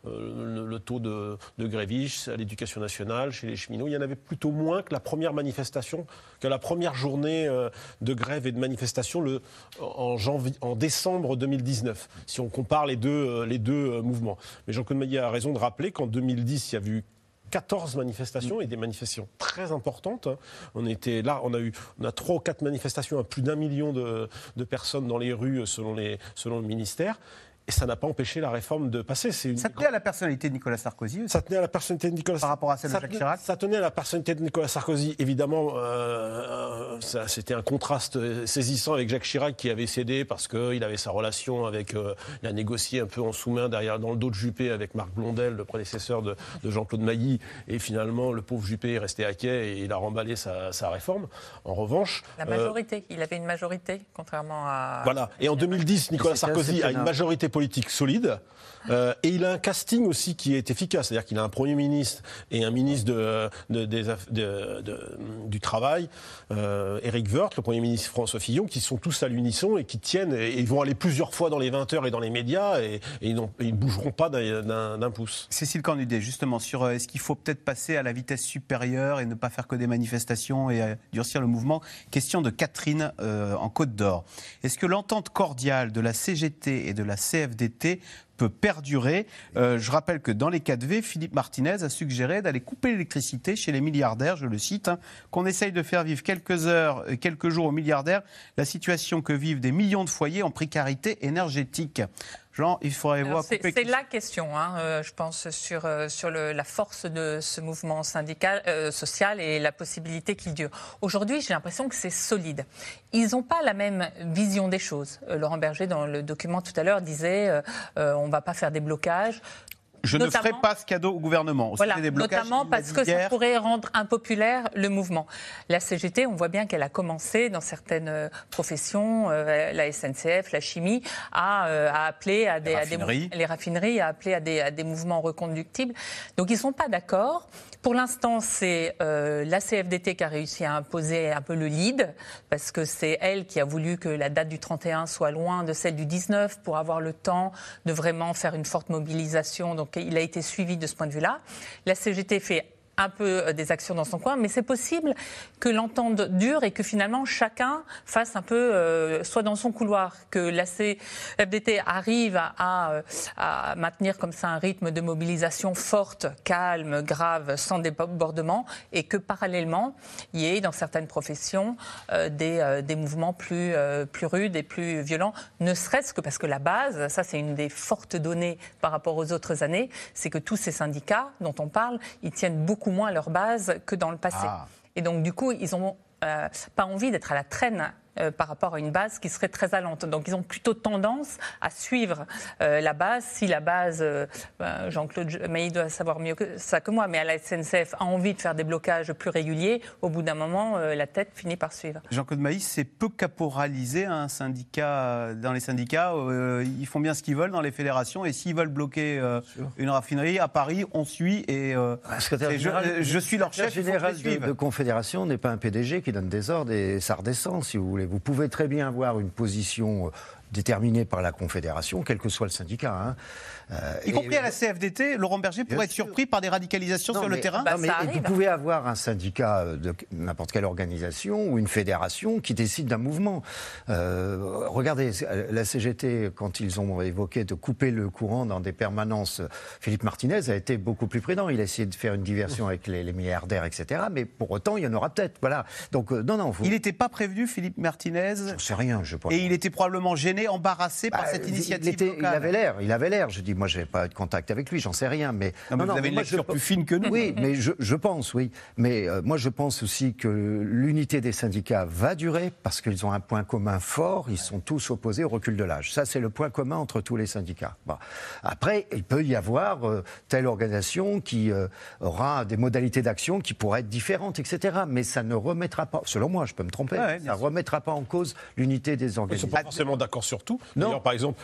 le, taux de, grévistes à l'éducation nationale, chez les cheminots. Il y en avait plutôt moins que la première manifestation, que la première journée de grève et de manifestation en, décembre 2019, si on compare les deux, mouvements. Mais Jean-Claude Maillet a raison de rappeler qu'en 2010, il y a eu 14 manifestations et des manifestations très importantes. On était là, on a eu on a trois ou quatre manifestations à plus d'un million de, personnes dans les rues selon le ministère. Et ça n'a pas empêché la réforme de passer. C'est une Ça tenait à la personnalité de Nicolas Sarkozy aussi. ça tenait à la personnalité de Nicolas Par rapport à celle de ça Jacques tenait- Chirac Ça tenait à la personnalité de Nicolas Sarkozy. Évidemment, euh, ça, c'était un contraste saisissant avec Jacques Chirac qui avait cédé parce qu'il avait sa relation avec. euh, il a négocié un peu en sous-main derrière, dans le dos de Juppé avec Marc Blondel, le prédécesseur de, de Jean-Claude Mailly. Et finalement, le pauvre Juppé est resté à quai et il a remballé sa, sa réforme. En revanche. La euh, majorité, il avait une majorité, contrairement à. voilà. Et en 2010, Nicolas Sarkozy a une majorité politique solide. euh, et il a un casting aussi qui est efficace. C'est-à-dire qu'il a un Premier ministre et un ministre de, de- de- du Travail, euh, Éric Woerth, le Premier ministre François Fillon, qui sont tous à l'unisson et qui tiennent. Et ils vont aller plusieurs fois dans les 20 heures et dans les médias et, et ils, ne bougeront pas d'un pouce. Cécile Cornudet, justement, sur euh, est-ce qu'il faut peut-être passer à la vitesse supérieure et ne pas faire que des manifestations et euh, durcir le mouvement? Question de Catherine euh, en Côte d'Or. Est-ce que l'entente cordiale de la CGT et de la CFDT FDT peut perdurer Euh, Je rappelle que dans les 4V, Philippe Martinez a suggéré d'aller couper l'électricité chez les milliardaires, je le cite, hein, qu'on essaye de faire vivre quelques heures, euh, quelques jours aux milliardaires la situation que vivent des millions de foyers en précarité énergétique. Jean, il faudrait Alors, voir C'est couper la question, hein, euh, je pense, sur, euh, sur le- la force de ce mouvement syndical, euh, social et la possibilité qu'il dure. Aujourd'hui, j'ai l'impression que c'est solide. Ils n'ont pas la même vision des choses. Laurent Berger, dans le document tout à l'heure, disait on ne va pas faire des blocages. Je ne ferai pas ce cadeau au gouvernement. Voilà, des blocages, notamment parce que ça pourrait rendre impopulaire le mouvement. La CGT, on voit bien qu'elle a commencé dans certaines euh, professions, euh, la SNCF, la chimie, à, euh, à appeler à des, à les raffineries, à appeler à des, à des mouvements reconductibles. Donc ils ne sont pas d'accord. Pour l'instant, c'est euh, la CFDT qui a réussi à imposer un peu le lead, parce que c'est elle qui a voulu que la date du 31 soit loin de celle du 19 pour avoir le temps de vraiment faire une forte mobilisation. Donc il a été suivi de ce point de vue-là. La CGT fait un peu euh, des actions dans son coin, mais c'est possible que l'entente dure et que finalement chacun fasse un peu, euh, soit dans son couloir, que la CFDT arrive à, euh, à maintenir comme ça un rythme de mobilisation forte, calme, grave, sans débordement, et que parallèlement, il y ait dans certaines professions euh, des, euh, des mouvements plus, euh, plus rudes et plus violents, ne serait-ce que parce que la base, ça c'est une des fortes données par rapport aux autres années, c'est que tous ces syndicats dont on parle, ils tiennent beaucoup moins à leur base que dans le passé. Ah. Et donc, du coup, ils n'ont euh, pas envie d'être à la traîne. Euh, par rapport à une base qui serait très allante. Donc ils ont plutôt tendance à suivre euh, la base. Si la base, euh, ben, Jean-Claude Mailly doit savoir mieux que ça que moi, mais à la SNCF a envie de faire des blocages plus réguliers, au bout d'un moment, euh, la tête finit par suivre. Jean-Claude Maïs, c'est peu caporalisé un syndicat. Dans les syndicats, euh, ils font bien ce qu'ils veulent dans les fédérations. Et s'ils veulent bloquer euh, une raffinerie à Paris, on suit. Et euh, c'est- je, suis leur le chef. général de, de Confédération n'est pas un PDG qui donne des ordres et ça redescend, si vous voulez. Vous pouvez très bien avoir une position euh, déterminée par la Confédération, quel que soit le syndicat. hein. Euh, Y et- compris à la CFDT, Laurent Berger pourrait être surpris par des radicalisations Non, sur le mais- terrain. Bah, non, mais ça vous pouvez avoir un syndicat euh, de n'importe quelle organisation ou une fédération qui décide d'un mouvement. Euh, regardez, la CGT, quand ils ont évoqué de couper le courant dans des permanences, Philippe Martinez a été beaucoup plus prudent. Il a essayé de faire une diversion avec les, les milliardaires, etc. Mais pour autant, il y en aura peut-être. Voilà. Donc, euh, non, non. Il n'était pas prévenu, Philippe Martinez. Je sais rien, je pense. Et il était probablement gêné, embarrassé par Bah, cette il- initiative il, était- il avait l'air, il avait l'air. Je dis, moi, je n'ai pas eu de contact avec lui, j'en sais rien, mais Non, mais vous avez une moi, lecture je- plus fine que nous. Oui, mais je, je pense, oui. Mais euh, moi, je pense aussi que l'unité des syndicats va durer parce qu'ils ont un point commun fort. Ils sont tous opposés au recul de l'âge. Ça, c'est le point commun entre tous les syndicats. Bon. Après, il peut y avoir euh, telle organisation qui euh, aura des modalités d'action qui pourraient être différentes, etc. Mais ça ne remettra pas, selon moi, je peux me tromper, Ouais, ça ne remettra pas en cause l'unité des Ils ne sont organisations. pas forcément d'accord sur tout. Non. Par exemple,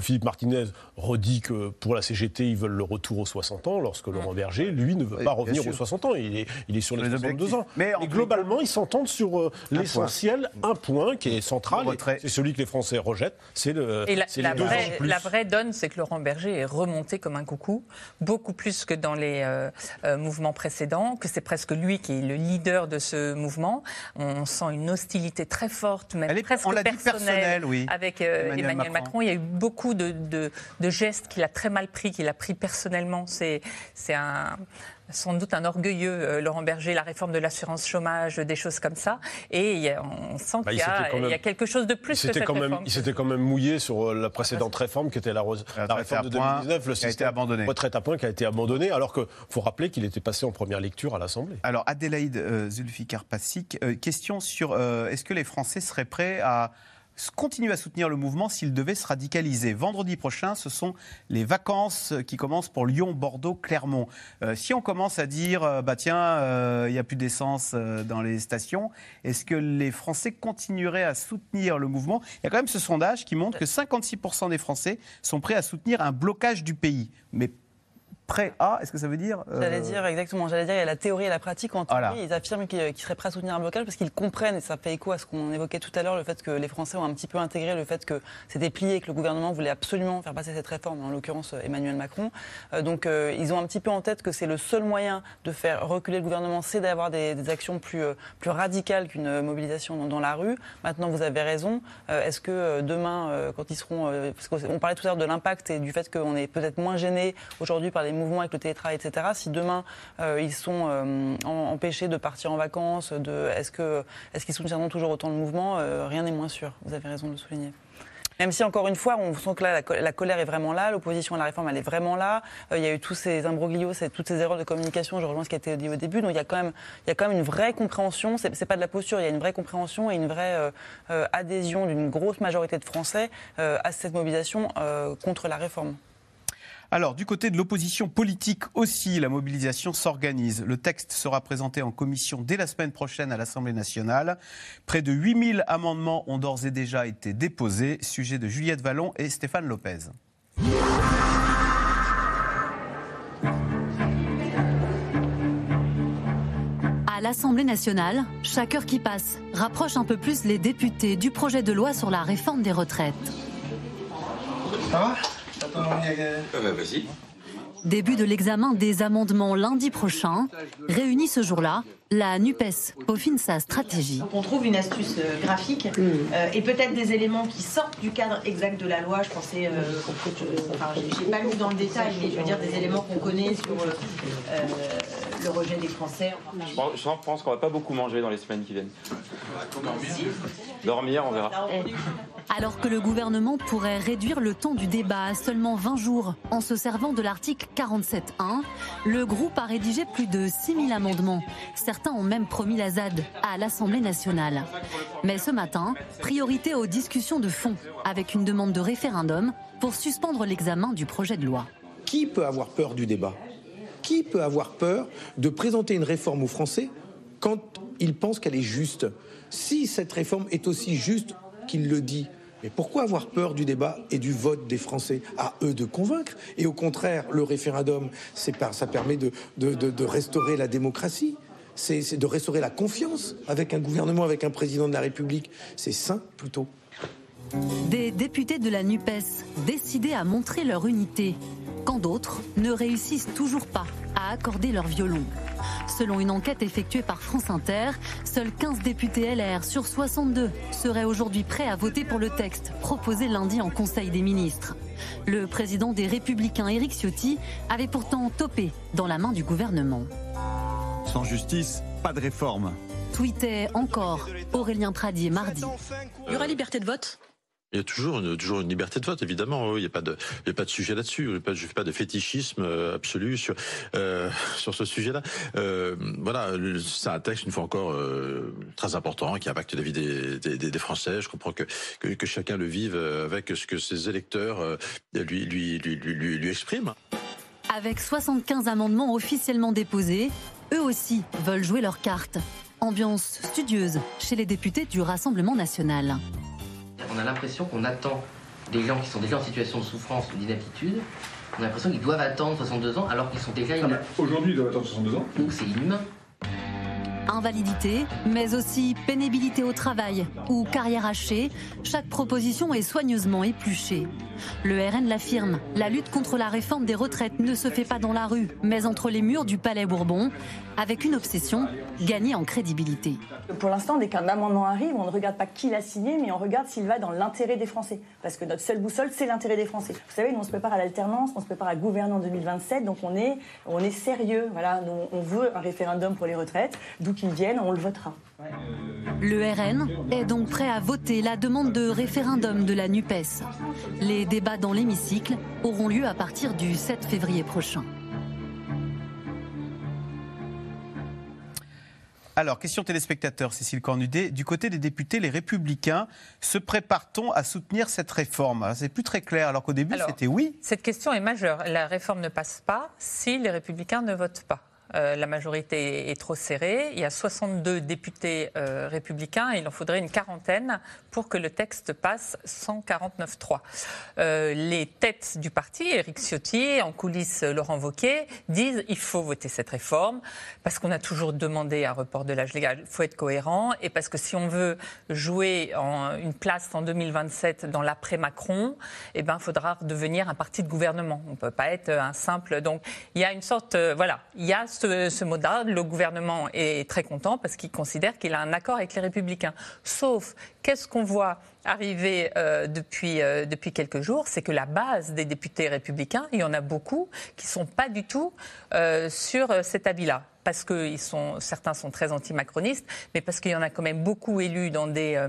Philippe Martinez redit que pour la CGT, ils veulent le retour aux 60 ans, lorsque Laurent Berger, lui, ne veut Oui, pas revenir sûr. aux 60 ans. Il est, il est sur les, Les 62 objectifs. ans. Mais Et globalement, ils s'entendent sur euh, l'essentiel, un point qui est central, c'est celui que les Français rejettent, c'est le, Et la, la deux ans vraie, de plus. la vraie donne, c'est que Laurent Berger est remonté comme un coucou, beaucoup plus que dans les euh, euh, mouvements précédents, que c'est presque lui qui est le leader de ce mouvement. On sent une hostilité très forte, même Elle est- presque on l'a dit personnelle, oui. avec euh, Emmanuel, Macron. Il y a eu beaucoup de, de gestes qu'il a très mal pris, qu'il a pris personnellement. C'est un sans doute un orgueilleux, euh, Laurent Berger, la réforme de l'assurance chômage, des choses comme ça. Et on sent bah, qu'il y, a quelque chose de plus que cette quand réforme. Même, il s'était quand même mouillé sur euh, la précédente réforme qui était la, la, réforme de 2019, le système abandonné. retraite à point qui a été abandonné, alors qu'il faut rappeler qu'il était passé en première lecture à l'Assemblée. Alors Adélaïde euh, Zulfikar Passik, question sur est-ce que les Français seraient prêts à continue à soutenir le mouvement s'il devait se radicaliser. Vendredi prochain, ce sont les vacances qui commencent pour Lyon, Bordeaux, Clermont. Euh, si on commence à dire, euh, bah tiens, euh, il n'y a plus d'essence dans les stations, est-ce que les Français continueraient à soutenir le mouvement? Il y a quand même ce sondage qui montre que 56% des Français sont prêts à soutenir un blocage du pays. Mais prêt à, est-ce que ça veut dire euh, J'allais dire exactement, j'allais dire il y a la théorie et la pratique. En théorie, ils affirment qu'ils seraient prêts à soutenir un blocage parce qu'ils comprennent, et ça fait écho à ce qu'on évoquait tout à l'heure, le fait que les Français ont un petit peu intégré le fait que c'était plié et que le gouvernement voulait absolument faire passer cette réforme, en l'occurrence euh, Emmanuel Macron. Euh, donc ils ont un petit peu en tête que c'est le seul moyen de faire reculer le gouvernement, c'est d'avoir des, actions plus, plus radicales qu'une mobilisation dans, la rue. Maintenant, vous avez raison. Est-ce que demain, quand ils seront... parce qu'on parlait tout à l'heure de l'impact et du fait qu'on est peut-être moins gêné aujourd'hui par les mouvements avec le télétravail, etc. Si demain euh, ils sont euh, empêchés de partir en vacances, est-ce, qu'ils soutiendront toujours autant le mouvement euh, Rien n'est moins sûr. Vous avez raison de le souligner. Même si, encore une fois, on sent que la, colère est vraiment là, l'opposition à la réforme, elle est vraiment là. il y a eu tous ces imbroglios, toutes ces erreurs de communication, je rejoins ce qui a été dit au début. Donc il y a quand même, il y a quand même une vraie compréhension, c'est, n'est pas de la posture, il y a une vraie compréhension et une vraie adhésion d'une grosse majorité de Français à cette mobilisation contre la réforme. Alors, du côté de l'opposition politique aussi, la mobilisation s'organise. Le texte sera présenté en commission dès la semaine prochaine à l'Assemblée nationale. Près de 8000 amendements ont d'ores et déjà été déposés. Sujet de Juliette Vallon et Stéphane Lopez. À l'Assemblée nationale, chaque heure qui passe rapproche un peu plus les députés du projet de loi sur la réforme des retraites. Ça va? Euh, vas-y. Début de l'examen des amendements lundi prochain. Réunis ce jour-là, la NUPES peaufine sa stratégie. On trouve une astuce euh, graphique euh, et peut-être des éléments qui sortent du cadre exact de la loi. Je pensais, euh, enfin, j'ai pas lu dans le détail, mais je veux dire des éléments qu'on connaît sur le rejet des Français. Je pense qu'on va pas beaucoup manger dans les semaines qui viennent. Dormir, on verra. Alors que le gouvernement pourrait réduire le temps du débat à seulement 20 jours en se servant de l'article 47.1, le groupe a rédigé plus de 6000 amendements. Certains ont même promis la ZAD à l'Assemblée nationale. Mais ce matin, priorité aux discussions de fond avec une demande de référendum pour suspendre l'examen du projet de loi. Qui peut avoir peur du débat? Qui peut avoir peur de présenter une réforme aux Français quand il pense qu'elle est juste? Si cette réforme est aussi juste qu'il le dit, mais pourquoi avoir peur du débat et du vote des Français? À eux de convaincre. Et au contraire, le référendum, ça permet de, restaurer la démocratie. C'est de restaurer la confiance avec un gouvernement, avec un président de la République. C'est sain plutôt. Des députés de la NUPES décidés à montrer leur unité, quand d'autres ne réussissent toujours pas à accorder leur violon. Selon une enquête effectuée par France Inter, seuls 15 députés LR sur 62 seraient aujourd'hui prêts à voter pour le texte proposé lundi en Conseil des ministres. Le président des Républicains, Éric Ciotti, avait pourtant topé dans la main du gouvernement. Sans justice, pas de réforme. Tweetait encore Aurélien Pradier mardi. Il y aura liberté de vote? Il y a toujours une, toujours une liberté de vote, évidemment. Il n'y a pas de, il y a pas de sujet là-dessus. Je ne fais pas de fétichisme euh, absolu sur euh, sur ce sujet-là. Euh, voilà, c'est un texte une fois encore très important qui impacte la vie des, des, Français. Je comprends que, que, chacun le vive avec ce que ses électeurs lui lui, lui lui lui expriment. Avec 75 amendements officiellement déposés, eux aussi veulent jouer leur carte. Ambiance studieuse chez les députés du Rassemblement national on a l'impression qu'on attend des gens qui sont déjà en situation de souffrance ou d'inaptitude. On a l'impression qu'ils doivent attendre 62 ans alors qu'ils sont déjà... Ah bah, aujourd'hui, ils doivent attendre 62 ans. Donc c'est inhumain. Invalidité, mais aussi pénibilité au travail ou carrière hachée, chaque proposition est soigneusement épluchée. Le RN l'affirme, la lutte contre la réforme des retraites ne se fait pas dans la rue, mais entre les murs du Palais Bourbon, avec une obsession, gagner en crédibilité. Pour l'instant, dès qu'un amendement arrive, on ne regarde pas qui l'a signé, mais on regarde s'il va dans l'intérêt des Français. Parce que notre seule boussole, c'est l'intérêt des Français. Vous savez, nous, on se prépare à l'alternance, on se prépare à gouverner en 2027, donc on est, on est sérieux. Voilà, nous, on veut un référendum pour les retraites, d'où qu'il vienne, on le votera. Le RN est donc prêt à voter la demande de référendum de la NUPES. Les débats dans l'hémicycle auront lieu à partir du 7 février prochain. Alors, question téléspectateur, Cécile Cornudet. Du côté des députés, les Républicains, se prépare-t-on à soutenir cette réforme? C'est plus très clair, alors qu'au début, c'était oui. Cette question est majeure. La réforme ne passe pas si les Républicains ne votent pas. Euh, la majorité est trop serrée. Il y a 62 députés euh, républicains. Il en faudrait une quarantaine pour que le texte passe 149-3. Euh, les têtes du parti, Éric Ciotti, en coulisses Laurent Wauquiez, disent il faut voter cette réforme parce qu'on a toujours demandé un report de l'âge légal. Il faut être cohérent et parce que si on veut jouer une place en 2027 dans l'après-Macron, eh ben, il faudra devenir un parti de gouvernement. On ne peut pas être un simple. Donc il y a une sorte. voilà, il y a ce, mot-là. Le gouvernement est très content parce qu'il considère qu'il a un accord avec les Républicains. Sauf, qu'est-ce qu'on voit arriver euh, depuis, euh, depuis quelques jours, c'est que la base des députés républicains, il y en a beaucoup qui ne sont pas du tout euh, sur cet avis-là parce que certains sont très anti-macronistes, mais parce qu'il y en a quand même beaucoup élus dans des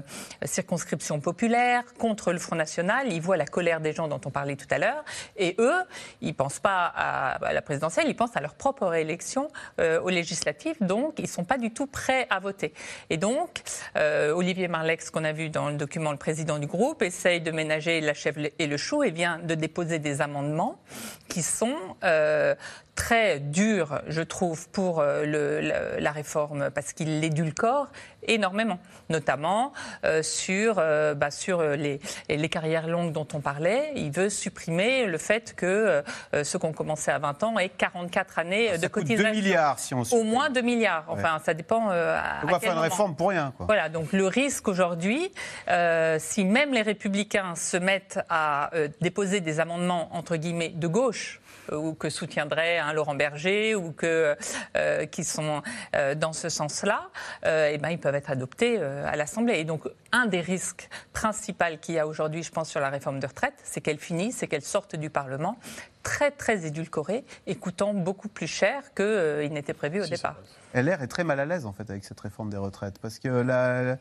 circonscriptions populaires contre le Front National. Ils voient la colère des gens dont on parlait tout à l'heure, et eux, ils ne pensent pas à, à, la présidentielle, ils pensent à leur propre réélection aux législatives, donc ils ne sont pas du tout prêts à voter. Et donc, Olivier Marlex, qu'on a vu dans le document le président du groupe, essaye de ménager la chèvre et le chou et vient de déposer des amendements qui sont euh, très durs, je trouve, pour euh, le, la, la, réforme parce qu'il l'édulcore énormément, notamment euh, sur, euh, bah, sur les, les, carrières longues dont on parlait. Il veut supprimer le fait que euh, ceux qui ont commencé à 20 ans aient 44 années ça de cotisation. 2 milliards si on Au moins 2 milliards. Enfin, Ouais. ça dépend. à On va quel faire une moment. réforme pour rien. Quoi. Voilà, donc le risque aujourd'hui, euh, si même les républicains se mettent à euh, déposer des amendements entre guillemets de gauche, euh, ou que soutiendrait un Laurent Berger, ou que, euh, qui sont euh, dans ce sens-là, euh, eh ben, ils peuvent être adoptés euh, à l'Assemblée. Et donc, un des risques principaux qu'il y a aujourd'hui, je pense, sur la réforme de retraite, c'est qu'elle finisse, c'est qu'elle sorte du Parlement très, très édulcorée et coûtant beaucoup plus cher qu'il n'était prévu au départ. LR est très mal à l'aise en fait avec cette réforme des retraites parce que la,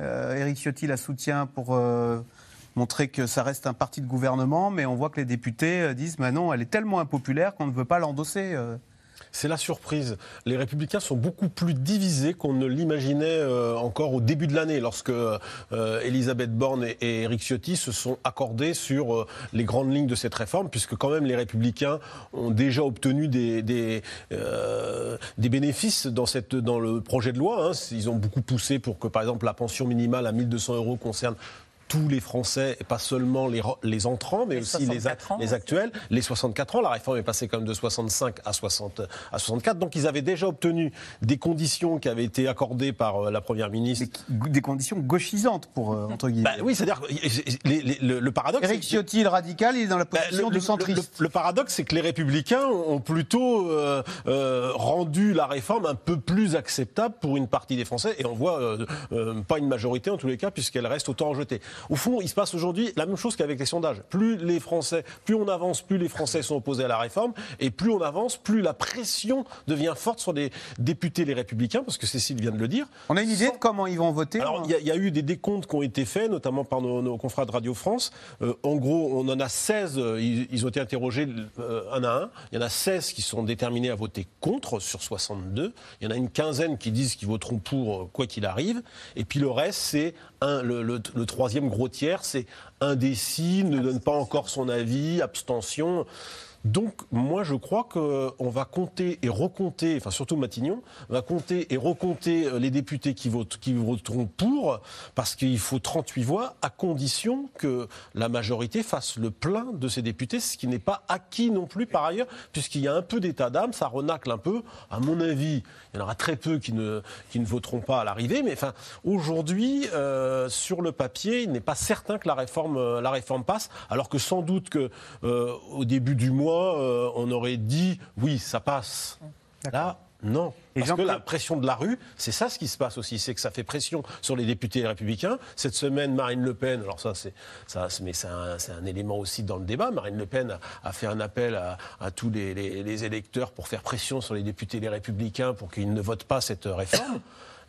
euh, Éric Ciotti la soutient pour euh, montrer que ça reste un parti de gouvernement, mais on voit que les députés euh, disent bah non, elle est tellement impopulaire qu'on ne veut pas l'endosser. euh. C'est la surprise. Les républicains sont beaucoup plus divisés qu'on ne l'imaginait euh, encore au début de l'année, lorsque Elisabeth Borne et, Éric Ciotti se sont accordés sur les grandes lignes de cette réforme, puisque quand même les républicains ont déjà obtenu des, bénéfices dans, dans le projet de loi. hein. Ils ont beaucoup poussé pour que, par exemple, la pension minimale à 1200 euros concerne tous les Français, et pas seulement les, les entrants, mais Les aussi les, a- 64 ans les actuels. Les 64 ans, la réforme est passée quand même de 65 à, 60, à 64. Donc ils avaient déjà obtenu des conditions qui avaient été accordées par euh, la Première ministre. Des conditions gauchisantes, pour, euh, entre guillemets. Bah oui, c'est-à-dire que les- les- le, le paradoxe. Éric c'est- Ciotti, le radical, il est dans la bah, position le, du le- centriste. le- le paradoxe, c'est que les républicains ont plutôt euh, euh, rendu la réforme un peu plus acceptable pour une partie des Français, et on voit euh, euh, pas une majorité en tous les cas, puisqu'elle reste autant rejetée. Au fond, il se passe aujourd'hui la même chose qu'avec les sondages. Plus les Français, plus on avance, plus les Français sont opposés à la réforme, et plus on avance, plus la pression devient forte sur les députés, les républicains, parce que Cécile vient de le dire. On a une idée de comment ils vont voter Alors, il y, a- il y a eu des décomptes qui ont été faits, notamment par nos, nos confrères de Radio France. Euh, en gros, on en a 16, euh, ils, ils ont été interrogés euh, un à un. Il y en a 16 qui sont déterminés à voter contre sur 62. Il y en a une quinzaine qui disent qu'ils voteront pour quoi qu'il arrive. Et puis le reste, c'est le, le- le troisième gros tiers, c'est indécis, ne donne pas encore son avis, abstention. Donc, moi, je crois qu'on va compter et recompter, enfin surtout Matignon, va compter et recompter euh, les députés qui, voteront pour, parce qu'il faut 38 voix, à condition que la majorité fasse le plein de ces députés, ce qui n'est pas acquis non plus par ailleurs, puisqu'il y a un peu d'état d'âme, ça renacle un peu. À mon avis, il y en aura très peu qui ne, qui ne voteront pas à l'arrivée, mais enfin, aujourd'hui, euh, sur le papier, il n'est pas certain que la réforme, euh, la réforme passe, alors que sans doute que euh, au début du mois, euh, on aurait dit oui, ça passe. Là, non. Et Parce que la pression de la rue, c'est ça ce qui se passe aussi, c'est que ça fait pression sur les députés républicains. Cette semaine, Marine Le Pen, alors ça, c'est, ça, c'est- mais c'est un, élément aussi dans le débat. Marine Le Pen a, a fait un appel à, à tous les, les- les électeurs pour faire pression sur les députés les républicains pour qu'ils ne votent pas cette réforme.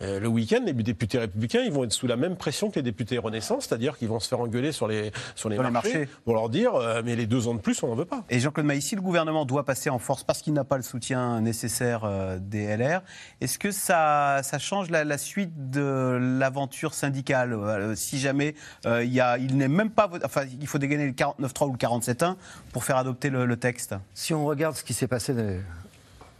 Euh, le week-end, les députés républicains, ils vont être sous la même pression que les députés Renaissance, c'est-à-dire qu'ils vont se faire engueuler sur les, sur les, Sur les marchés, marchés. pour leur dire, euh, mais les deux ans de plus, on n'en veut pas. Et Jean-Claude Maïs, si le gouvernement doit passer en force parce qu'il n'a pas le soutien nécessaire euh, des LR, est-ce que ça, ça change la, la suite de l'aventure syndicale? Euh, Si jamais euh, il, y a, il n'est même pas, enfin, il faut dégainer le 49.3 ou le 47.1 pour faire adopter le, le texte. Si on regarde ce qui s'est passé dans-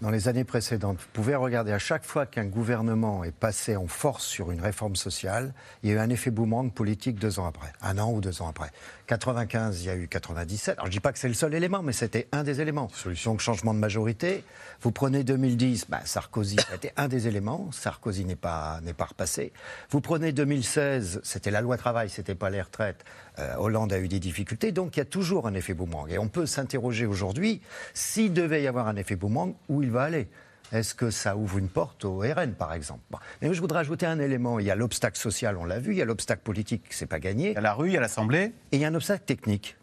dans les années précédentes, vous pouvez regarder à chaque fois qu'un gouvernement est passé en force sur une réforme sociale, il y a eu un effet boomerang politique deux ans après, un an ou deux ans après. 95, il y a eu 97. Alors je dis pas que c'est le seul élément, mais c'était un des éléments. Donc changement de majorité. Vous prenez 2010, bah, Sarkozy, ça a été un des éléments. Sarkozy n'est pas n'est pas repassé. Vous prenez 2016, c'était la loi travail, c'était pas les retraites. Euh, Hollande a eu des difficultés, donc il y a toujours un effet boomerang. Et on peut s'interroger aujourd'hui s'il devait y avoir un effet boomerang, où il va aller. Est-ce que ça ouvre une porte au RN, par exemple? Bon. Mais je voudrais ajouter un élément. Il y a l'obstacle social, on l'a vu. Il y a l'obstacle politique, c'est pas gagné. Il y a la rue, il y a l'Assemblée. Et il y a un obstacle technique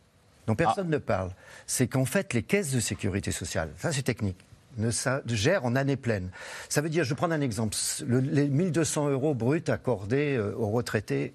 dont personne ne parle. C'est qu'en fait, les caisses de sécurité sociale, ça c'est technique, ne gèrent en année pleine. Ça veut dire, je vais prendre un exemple, le- les 1200 euros bruts accordés euh, aux retraités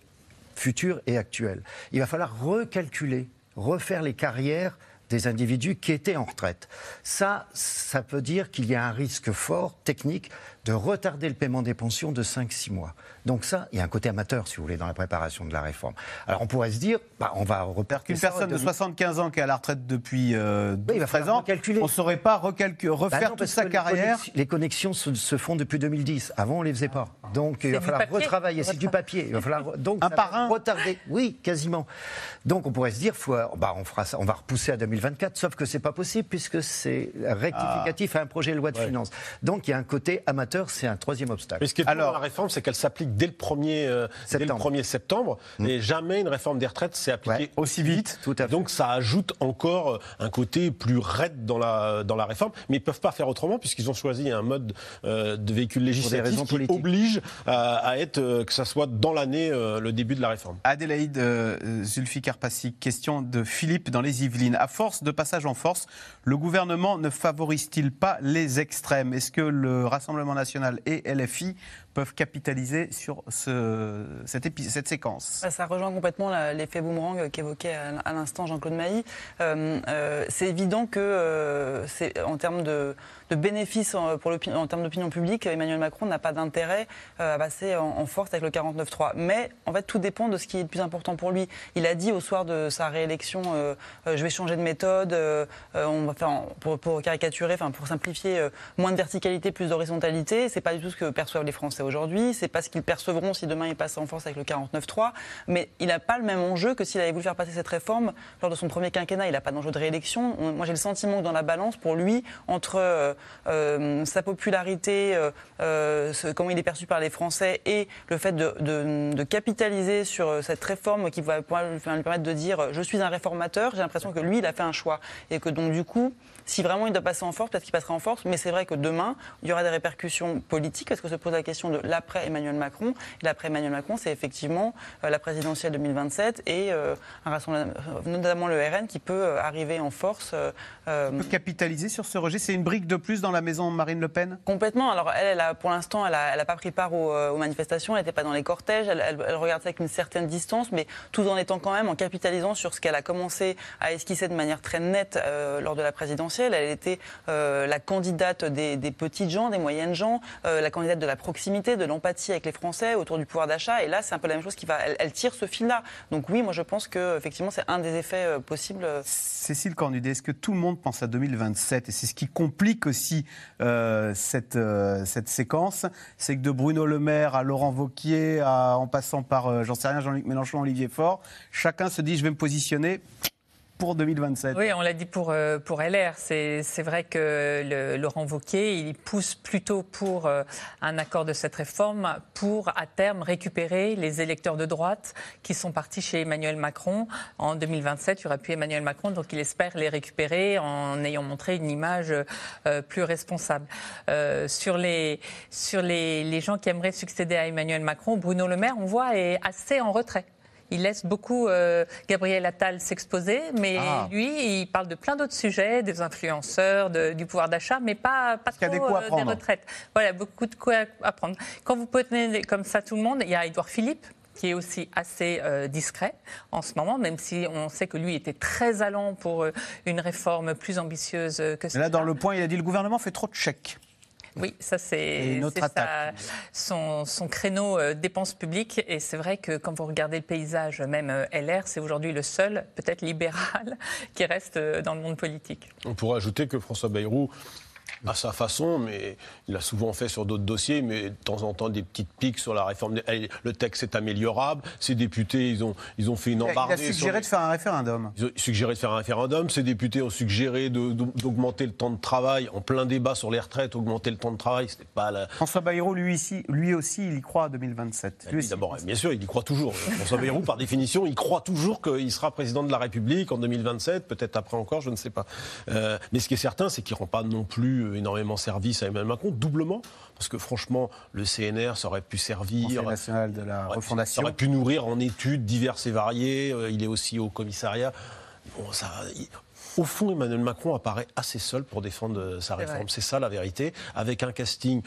futurs et actuels. Il va falloir recalculer, refaire les carrières des individus qui étaient en retraite. Ça, ça peut dire qu'il y a un risque fort, technique, de retarder le paiement des pensions de 5-6 mois. Donc ça, il y a un côté amateur, si vous voulez, dans la préparation de la réforme. Alors on pourrait se dire, bah, on va repercuter Une ça personne de en 75 ans qui est à la retraite depuis euh, il va 13 falloir ans, recalculer. on ne saurait pas Bah refaire non, toute sa carrière. Les connexions se, se font depuis 2010. Avant, on les faisait pas. Donc, il va falloir papier retravailler. C'est du papier. Il va falloir donc Un par un retarder. Oui, quasiment. Donc, on pourrait se dire, faut, bah, on fera ça, on va repousser à 2024. Sauf que c'est pas possible puisque c'est rectificatif à un projet de loi de finances. Donc, il y a un côté amateur. C'est un troisième obstacle. Mais ce qui est Alors, la réforme, c'est qu'elle s'applique dès le 1er, euh, dès le 1er septembre. Et jamais une réforme des retraites s'est appliquée aussi vite. Donc ça ajoute encore euh, un côté plus raide dans la, dans la réforme. Mais ils ne peuvent pas faire autrement puisqu'ils ont choisi un mode euh, de véhicule législatif raisons qui politiques. oblige à, à être, euh, que ça soit dans l'année euh, le début de la réforme. Adélaïde euh, Zulfikar Passi, question de Philippe dans les Yvelines. À force de passage en force, le gouvernement ne favorise-t-il pas les extrêmes? Est-ce que le Rassemblement national et LFI peuvent capitaliser sur ce, cette, séquence Bah, Ça rejoint complètement l'effet boomerang qu'évoquait à l'instant Jean-Claude Mailly. Euh, euh, c'est évident que, euh, en termes de, bénéfices pour en termes d'opinion publique, Emmanuel Macron n'a pas d'intérêt à passer en, force avec le 49-3. Mais en fait, tout dépend de ce qui est le plus important pour lui. Il a dit au soir de sa réélection je vais changer de méthode, on va faire, pour, caricaturer, pour simplifier, moins de verticalité, plus d'horizontalité. C'est pas du tout ce que perçoivent les Français aujourd'hui. C'est pas ce qu'ils percevront si demain il passe en force avec le 49-3. Mais il n'a pas le même enjeu que s'il avait voulu faire passer cette réforme lors de son premier quinquennat. Il n'a pas d'enjeu de réélection. On- Moi, j'ai le sentiment que dans la balance, pour lui, entre euh, euh, sa popularité, euh, comment il est perçu par les Français et le fait de, de- capitaliser sur cette réforme qui va lui permettre de dire je suis un réformateur, j'ai l'impression que lui, il a fait un choix. Et que donc, du coup, si vraiment il doit passer en force, peut-être qu'il passera en force, mais c'est vrai que demain, il y aura des répercussions politiques, parce que se pose la question de l'après Emmanuel Macron. L'après Emmanuel Macron, c'est effectivement euh, la présidentielle 2027 et euh, un rassemblement, notamment le RN, qui peut euh, arriver en force. euh, euh, peut capitaliser sur ce rejet C'est une brique de plus dans la maison Marine Le Pen? Complètement. Alors elle, elle a, pour l'instant, elle n'a pas pris part aux, euh, aux manifestations, elle n'était pas dans les cortèges, elle, elle- elle regarde ça avec une certaine distance, mais tout en étant quand même en capitalisant sur ce qu'elle a commencé à esquisser de manière très nette euh, lors de la présidentielle. Elle était euh, la candidate des, des petites gens, des moyennes gens, euh, la candidate de la proximité, de l'empathie avec les Français autour du pouvoir d'achat. Et là, c'est un peu la même chose qui va. Elle, tire ce fil-là. Donc oui, moi je pense que effectivement, c'est un des effets euh, possibles. Cécile Cornudet, est-ce que tout le monde pense à 2027 Et c'est ce qui complique aussi cette, cette séquence, c'est que de Bruno Le Maire à Laurent Vauquier, en passant par, j'en sais rien, Jean-Luc Mélenchon, Olivier Faure, chacun se dit je vais me positionner pour 2027. Oui, on l'a dit pour, euh, pour LR. C'est vrai que Laurent Wauquiez, il pousse plutôt pour euh, un accord de cette réforme pour, à terme, récupérer les électeurs de droite qui sont partis chez Emmanuel Macron. En 2027, il n'y aura plus Emmanuel Macron, donc il espère les récupérer en ayant montré une image euh, plus responsable. Sur les, sur les, les gens qui aimeraient succéder à Emmanuel Macron, Bruno Le Maire, on voit, est assez en retrait. Il laisse beaucoup euh, Gabriel Attal s'exposer, mais Ah. lui, il parle de plein d'autres sujets, des influenceurs, de- du pouvoir d'achat, mais pas, pas qu'il y a trop des euh, des retraites. Voilà, beaucoup de coups à, prendre. Quand vous prenez comme ça tout le monde, il y a Édouard Philippe qui est aussi assez euh, discret en ce moment, même si on sait que lui était très allant pour euh, une réforme plus ambitieuse que Mais ça. là, dans le point, il a dit le gouvernement fait trop de chèques. Oui, ça c'est son créneau euh, dépenses publiques. Et c'est vrai que quand vous regardez le paysage, même euh, LR, c'est aujourd'hui le seul, peut-être libéral, qui reste euh, dans le monde politique. On pourrait ajouter que François Bayrou, à sa façon, mais il l'a souvent fait sur d'autres dossiers, mais de temps en temps des petites piques sur la réforme. des- Le texte est améliorable. Ces députés, ils ont, ils ont fait une embardée. il a suggéré les- de faire un référendum. Ils ont suggéré de faire un référendum. Ces députés ont suggéré d'augmenter le temps de travail en plein débat sur les retraites, augmenter le temps de travail. C'était pas la, François Bayrou, lui, ici, lui aussi, il y croit à 2027. Lui aussi. D'abord, bien sûr, il y croit toujours. François Bayrou, par définition, il croit toujours qu'il sera président de la République en 2027, peut-être après encore, je ne sais pas. Euh, mais ce qui est certain, c'est qu'il ne rend pas non plus énormément service à Emmanuel Macron, doublement, parce que franchement, le CNR, ça aurait pu servir. National de la refondation. Ça aurait pu nourrir en études diverses et variées. Euh, Il est aussi au commissariat. Bon, ça, au fond, Emmanuel Macron apparaît assez seul pour défendre euh, sa réforme. C'est ça la vérité. Avec un casting.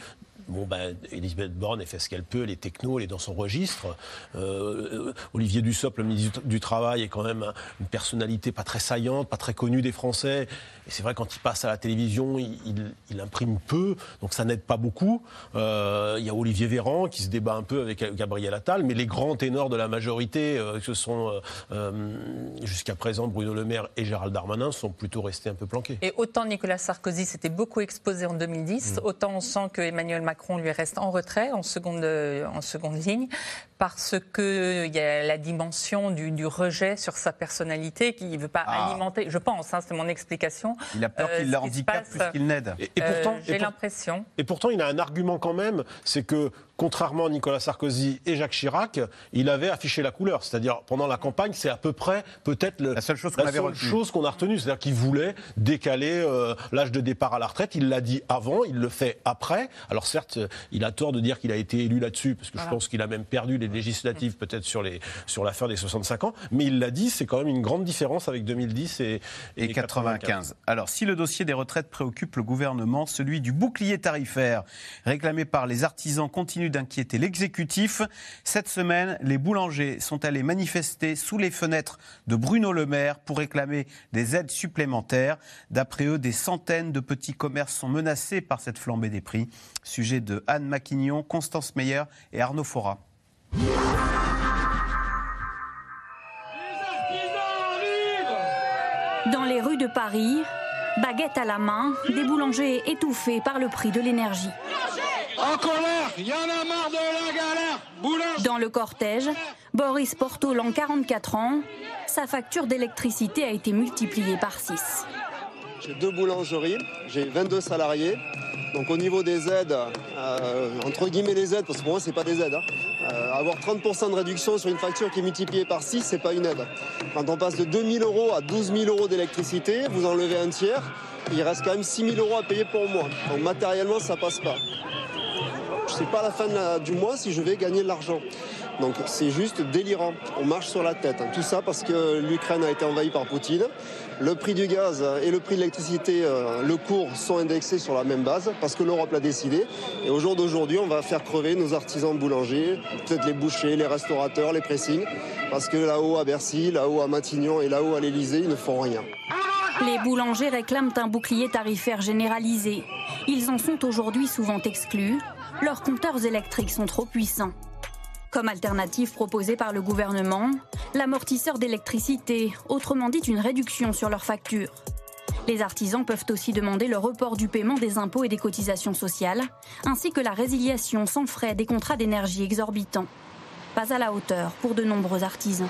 Bon, ben, Elisabeth Borne, elle fait ce qu'elle peut, elle est techno, elle est dans son registre. Euh, Olivier Dussopt, le ministre du, Travail, est quand même un- une personnalité pas très saillante, pas très connue des Français. Et c'est vrai, quand il passe à la télévision, il, il- il imprime peu, donc ça n'aide pas beaucoup. Euh, Il y a Olivier Véran qui se débat un peu avec Gabriel Attal, mais les grands ténors de la majorité, euh, que ce sont euh, jusqu'à présent Bruno Le Maire et Gérald Darmanin, sont plutôt restés un peu planqués. Et autant Nicolas Sarkozy s'était beaucoup exposé en 2010, autant on sent que Emmanuel Macron lui reste en retrait, en seconde, euh, en seconde ligne, parce qu'il y a la dimension du, du rejet sur sa personnalité qui ne veut pas Ah. alimenter, je pense, hein, c'est mon explication. Il a peur Euh, qu'il handicape passe, plus qu'il n'aide. Et, et pourtant, Euh, J'ai l'impression. Et pourtant, il a un argument quand même, c'est que, contrairement à Nicolas Sarkozy et Jacques Chirac, il avait affiché la couleur. C'est-à-dire, pendant la campagne, c'est à peu près, peut-être, La seule chose qu'on la retenue. a retenue. C'est-à-dire qu'il voulait décaler euh, l'âge de départ à la retraite. Il l'a dit avant, il le fait après. Alors certes, il a tort de dire qu'il a été élu là-dessus, parce que je pense qu'il a même perdu les législatives, peut-être sur, les, sur la fin des 65 ans. Mais il l'a dit, c'est quand même une grande différence avec 2010 et, et 95. Alors, si le dossier des retraites préoccupe le gouvernement, celui du bouclier tarifaire réclamé par les artisans continue d'inquiéter l'exécutif. Cette semaine, les boulangers sont allés manifester sous les fenêtres de Bruno Le Maire pour réclamer des aides supplémentaires. D'après eux, des centaines de petits commerces sont menacés par cette flambée des prix. Sujet de Anne Maquignon, Constance Meyer et Arnaud Fora. Dans les rues de Paris, baguette à la main, des boulangers étouffés par le prix de l'énergie. En colère, il y en a marre de la galère. Boulanger. Dans le cortège, Boris Portolan, 44 ans, sa facture d'électricité a été multipliée par 6. J'ai deux boulangeries, j'ai 22 salariés. Donc au niveau des aides, euh, entre guillemets les aides, parce que pour moi c'est pas des aides, hein, euh, avoir 30% de réduction sur une facture qui est multipliée par 6, c'est pas une aide. Quand on passe de 2000 euros à 12 000 euros d'électricité, vous enlevez un tiers, il reste quand même 6 000 euros à payer pour moi. Donc matériellement ça passe pas. Je sais pas à la fin du mois si je vais gagner de l'argent. Donc c'est juste délirant. On marche sur la tête. hein. Tout ça parce que l'Ukraine a été envahie par Poutine. Le prix du gaz et le prix de l'électricité, euh, le cours sont indexés sur la même base parce que l'Europe l'a décidé. Et au jour d'aujourd'hui, on va faire crever nos artisans boulangers, peut-être les bouchers, les restaurateurs, les pressings, parce que là-haut à Bercy, là-haut à Matignon et là-haut à l'Elysée, ils ne font rien. Les boulangers réclament un bouclier tarifaire généralisé. Ils en sont aujourd'hui souvent exclus. Leurs compteurs électriques sont trop puissants. Comme alternative proposée par le gouvernement, l'amortisseur d'électricité, autrement dit une réduction sur leurs factures. Les artisans peuvent aussi demander le report du paiement des impôts et des cotisations sociales, ainsi que la résiliation sans frais des contrats d'énergie exorbitants. Pas à la hauteur pour de nombreux artisans.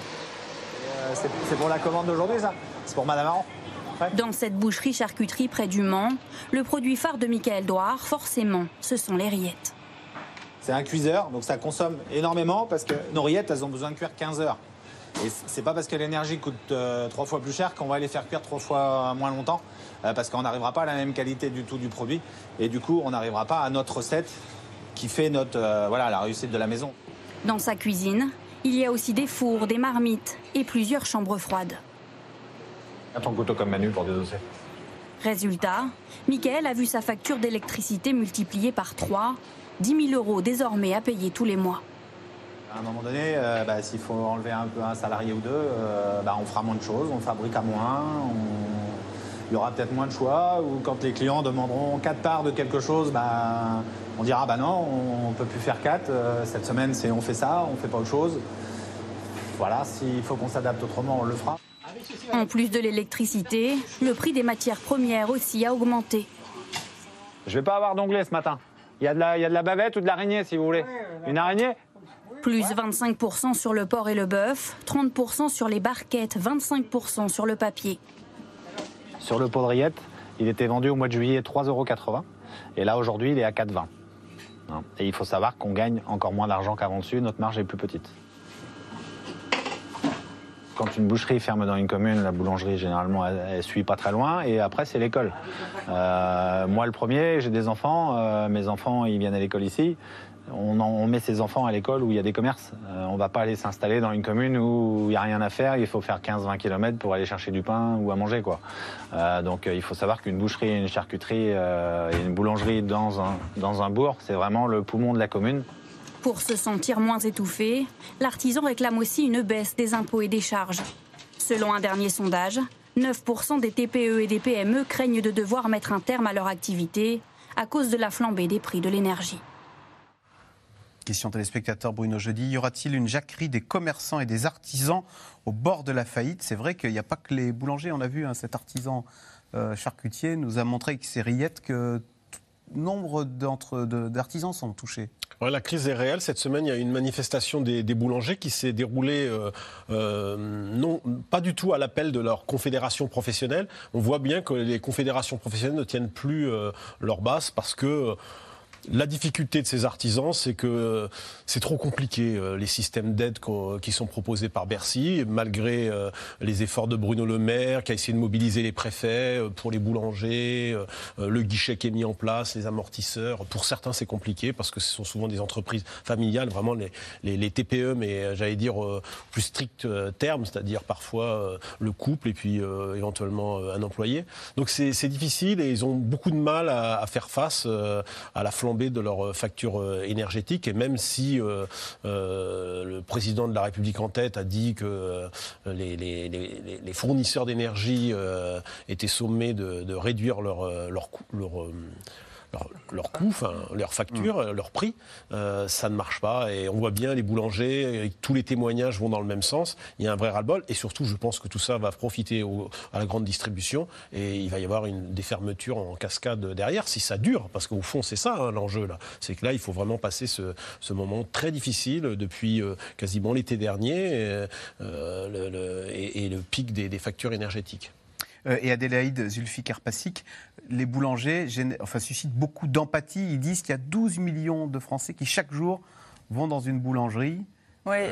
Euh, c'est pour la commande d'aujourd'hui, ça? C'est pour Madame Aron? Dans cette boucherie-charcuterie près du Mans, le produit phare de Michael Douard, forcément, ce sont les rillettes. C'est un cuiseur, donc ça consomme énormément parce que nos rillettes, elles ont besoin de cuire 15 heures. Et c'est pas parce que l'énergie coûte euh, trois fois plus cher qu'on va les faire cuire trois fois moins longtemps, euh, parce qu'on n'arrivera pas à la même qualité du tout du produit. Et du coup, on n'arrivera pas à notre recette qui fait notre, voilà, la réussite de la maison. Dans sa cuisine, il y a aussi des fours, des marmites et plusieurs chambres froides. À ton couteau comme Manu pour désosser. Résultat, Michael a vu sa facture d'électricité multipliée par 3, 10 000 euros désormais à payer tous les mois. À un moment donné, euh, bah, s'il faut enlever un peu un salarié ou deux, euh, bah, on fera moins de choses, on fabrique à moins, il y aura peut-être moins de choix, ou quand les clients demanderont 4 parts de quelque chose, bah, on dira bah non, on ne peut plus faire 4, euh, cette semaine c'est on fait ça, on ne fait pas autre chose. Voilà, s'il faut qu'on s'adapte autrement, on le fera. En plus de l'électricité, le prix des matières premières aussi a augmenté. Je vais pas avoir d'onglet ce matin. Il y, a de la, il y a de la bavette ou de l'araignée si vous voulez. Une araignée Plus 25% sur le porc et le bœuf, 30% sur les barquettes, 25% sur le papier. Sur le rillettes, il était vendu au mois de juillet 3,80 euros. Et là aujourd'hui, il est à 4,20. Et il faut savoir qu'on gagne encore moins d'argent qu'avant dessus, notre marge est plus petite. Quand une boucherie ferme dans une commune, la boulangerie généralement elle, suit pas très loin et après c'est l'école. Euh, moi le premier, j'ai des enfants, euh, mes enfants ils viennent à l'école ici. On, met ses enfants à l'école où il y a des commerces. Euh, on va pas aller s'installer dans une commune où il n'y a rien à faire, il faut faire 15-20 km pour aller chercher du pain ou à manger. Quoi. donc il faut savoir qu'une boucherie, une charcuterie et une boulangerie dans un, dans un bourg, c'est vraiment le poumon de la commune. Pour se sentir moins étouffé, l'artisan réclame aussi une baisse des impôts et des charges. Selon un dernier sondage, 9% des TPE et des PME craignent de devoir mettre un terme à leur activité à cause de la flambée des prix de l'énergie. Question téléspectateur Bruno Jeudi. Y aura-t-il une jacquerie des commerçants et des artisans au bord de la faillite? C'est vrai qu'il n'y a pas que les boulangers. On a vu hein, cet artisan euh, charcutier nous a montré avec ses rillettes que nombre d'artisans sont touchés. la crise est réelle. Cette semaine, il y a une manifestation des, boulangers qui s'est déroulée euh, euh, non, pas du tout à l'appel de leur confédération professionnelle. On voit bien que les confédérations professionnelles ne tiennent plus euh, leur base parce que la difficulté de ces artisans, c'est que c'est trop compliqué, euh, les systèmes d'aide qui sont proposés par Bercy, malgré euh, les efforts de Bruno Le Maire, qui a essayé de mobiliser les préfets euh, pour les boulangers, le guichet qui est mis en place, les amortisseurs. Pour certains, c'est compliqué parce que ce sont souvent des entreprises familiales, vraiment les, TPE, mais j'allais dire plus strict terme, c'est-à-dire parfois le couple et puis éventuellement un employé. Donc c'est difficile et ils ont beaucoup de mal à, à faire face à la flambée de leur euh, facture euh, énergétique. Et même si euh, le président de la République en tête a dit que les, fournisseurs d'énergie étaient sommés de, réduire leur, leur, coût, enfin, leur facture, mmh. leur prix, euh, ça ne marche pas. Et on voit bien les boulangers, tous les témoignages vont dans le même sens. Il y a un vrai ras-le-bol. Et surtout, je pense que tout ça va profiter à la grande distribution. Et il va y avoir une, des fermetures en cascade derrière, si ça dure. Parce qu'au fond, c'est ça hein, l'enjeu. là. C'est que là, il faut vraiment passer ce, moment très difficile depuis euh, quasiment l'été dernier euh, et, le pic des factures énergétiques. Euh, et Adélaïde Zulfikar Passik, les boulangers enfin, suscitent beaucoup d'empathie. Ils disent qu'il y a 12 millions de Français qui, chaque jour, vont dans une boulangerie.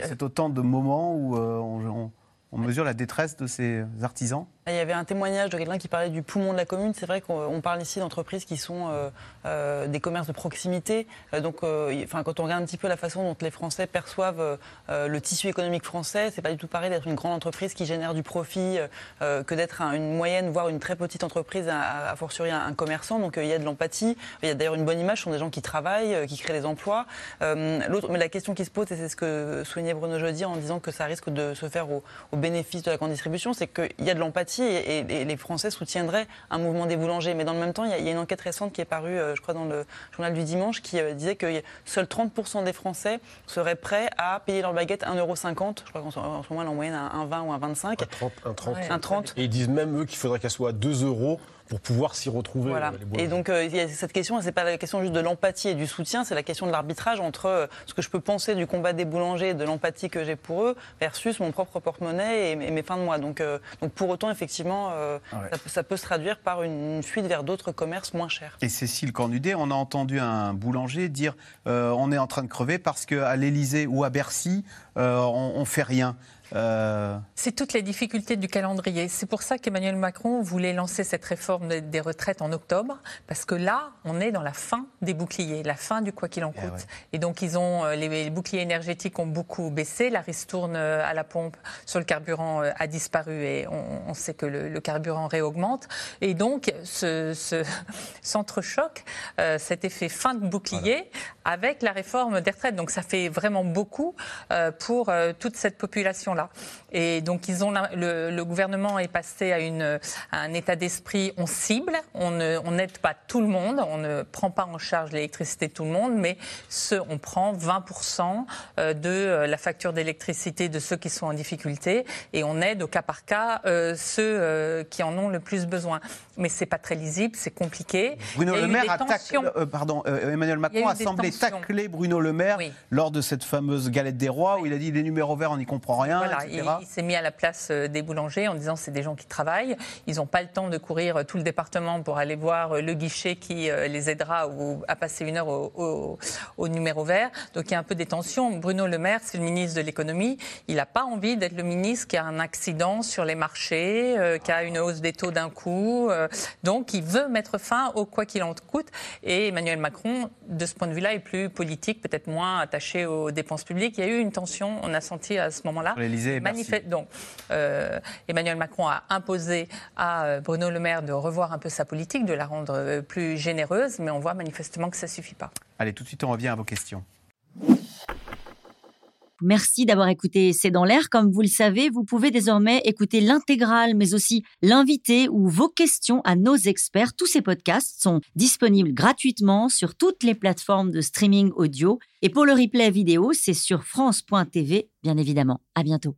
C'est autant de moments où euh, on, on mesure la détresse de ces artisans il y avait un témoignage de quelqu'un qui parlait du poumon de la commune. C'est vrai qu'on parle ici d'entreprises qui sont euh, euh, des commerces de proximité. Euh, donc, enfin, quand on regarde un petit peu la façon dont les Français perçoivent le tissu économique français, c'est pas du tout pareil d'être une grande entreprise qui génère du profit que d'être une moyenne, voire une très petite entreprise, à, fortiori un, commerçant. Donc, il y a de l'empathie. Il y a d'ailleurs une bonne image. Ce sont des gens qui travaillent, qui créent des emplois. Mais la question qui se pose, et c'est ce que soulignait Bruno Jeudi en disant que ça risque de se faire au bénéfice de la grande distribution, c'est qu'il y a de l'empathie et, les Français soutiendraient un mouvement des boulangers. Mais dans le même temps, il y a, une enquête récente qui est parue, je crois, dans le journal du dimanche, qui disait que seuls 30% des Français seraient prêts à payer leur baguette 1,50€. Je crois qu'en ce moment, en moyenne, un 20 ou un 25. Un 30. Un 30. Et ils disent même, eux, qu'il faudrait qu'elle soit à 2 euros pour pouvoir s'y retrouver. Voilà. Euh, et donc, euh, il y a cette question, c'est pas la question juste de l'empathie et du soutien, c'est la question de l'arbitrage entre euh, ce que je peux penser du combat des boulangers et de l'empathie que j'ai pour eux versus mon propre porte-monnaie et, mes fins de mois. Donc, donc pour autant, effectivement, ça, peut se traduire par une, fuite vers d'autres commerces moins chers. Et Cécile Cornudet, on a entendu un boulanger dire on est en train de crever parce qu'à l'Élysée ou à Bercy, on, on fait rien. Euh, c'est toutes les difficultés du calendrier. C'est pour ça qu'Emmanuel Macron voulait lancer cette réforme des retraites en octobre, parce que là, on est dans la fin des boucliers, la fin du quoi qu'il en eh coûte. Et donc, ils ont, euh, les, boucliers énergétiques ont beaucoup baissé, la ristourne euh, à la pompe sur le carburant a disparu et on, sait que le, carburant réaugmente. Et donc, ce, ce s'entrechoque cet effet fin de bouclier avec la réforme des retraites. Donc, ça fait vraiment beaucoup pour toute cette population 了。Et donc, ils ont le, gouvernement est passé à, une, un état d'esprit on cible, on n'aide pas tout le monde, on ne prend pas en charge l'électricité de tout le monde, mais ce, on prend 20% euh, de euh, la facture d'électricité de ceux qui sont en difficulté et on aide au cas par cas euh, ceux qui en ont le plus besoin. Mais c'est pas très lisible, c'est compliqué. Bruno Le Maire a taclé, pardon, Emmanuel Macron a, semblé tacler Bruno Le Maire lors de cette fameuse galette des rois où il a dit les numéros verts on n'y comprend rien. Voilà, il, s'est mis à la place euh, des boulangers en disant c'est des gens qui travaillent, ils n'ont pas le temps de courir euh, tout le département pour aller voir euh, le guichet qui les aidera ou à passer une heure au, numéro vert. Donc il y a un peu des tensions. Bruno Le Maire, c'est le ministre de l'économie, il n'a pas envie d'être le ministre qui a un accident sur les marchés, qui a une hausse des taux d'un coup. donc il veut mettre fin au quoi qu'il en coûte. Et Emmanuel Macron, de ce point de vue-là, est plus politique, peut-être moins attaché aux dépenses publiques. Il y a eu une tension, on a senti à ce moment-là. Donc, euh, Emmanuel Macron a imposé à euh, Bruno Le Maire de revoir un peu sa politique, de la rendre euh, plus généreuse, mais on voit manifestement que ça ne suffit pas. Allez, tout de suite, on revient à vos questions. Merci d'avoir écouté C'est dans l'air. Comme vous le savez, vous pouvez désormais écouter l'intégrale, mais aussi l'invité ou vos questions à nos experts. Tous ces podcasts sont disponibles gratuitement sur toutes les plateformes de streaming audio. Et pour le replay vidéo, c'est sur France.tv, bien évidemment. À bientôt.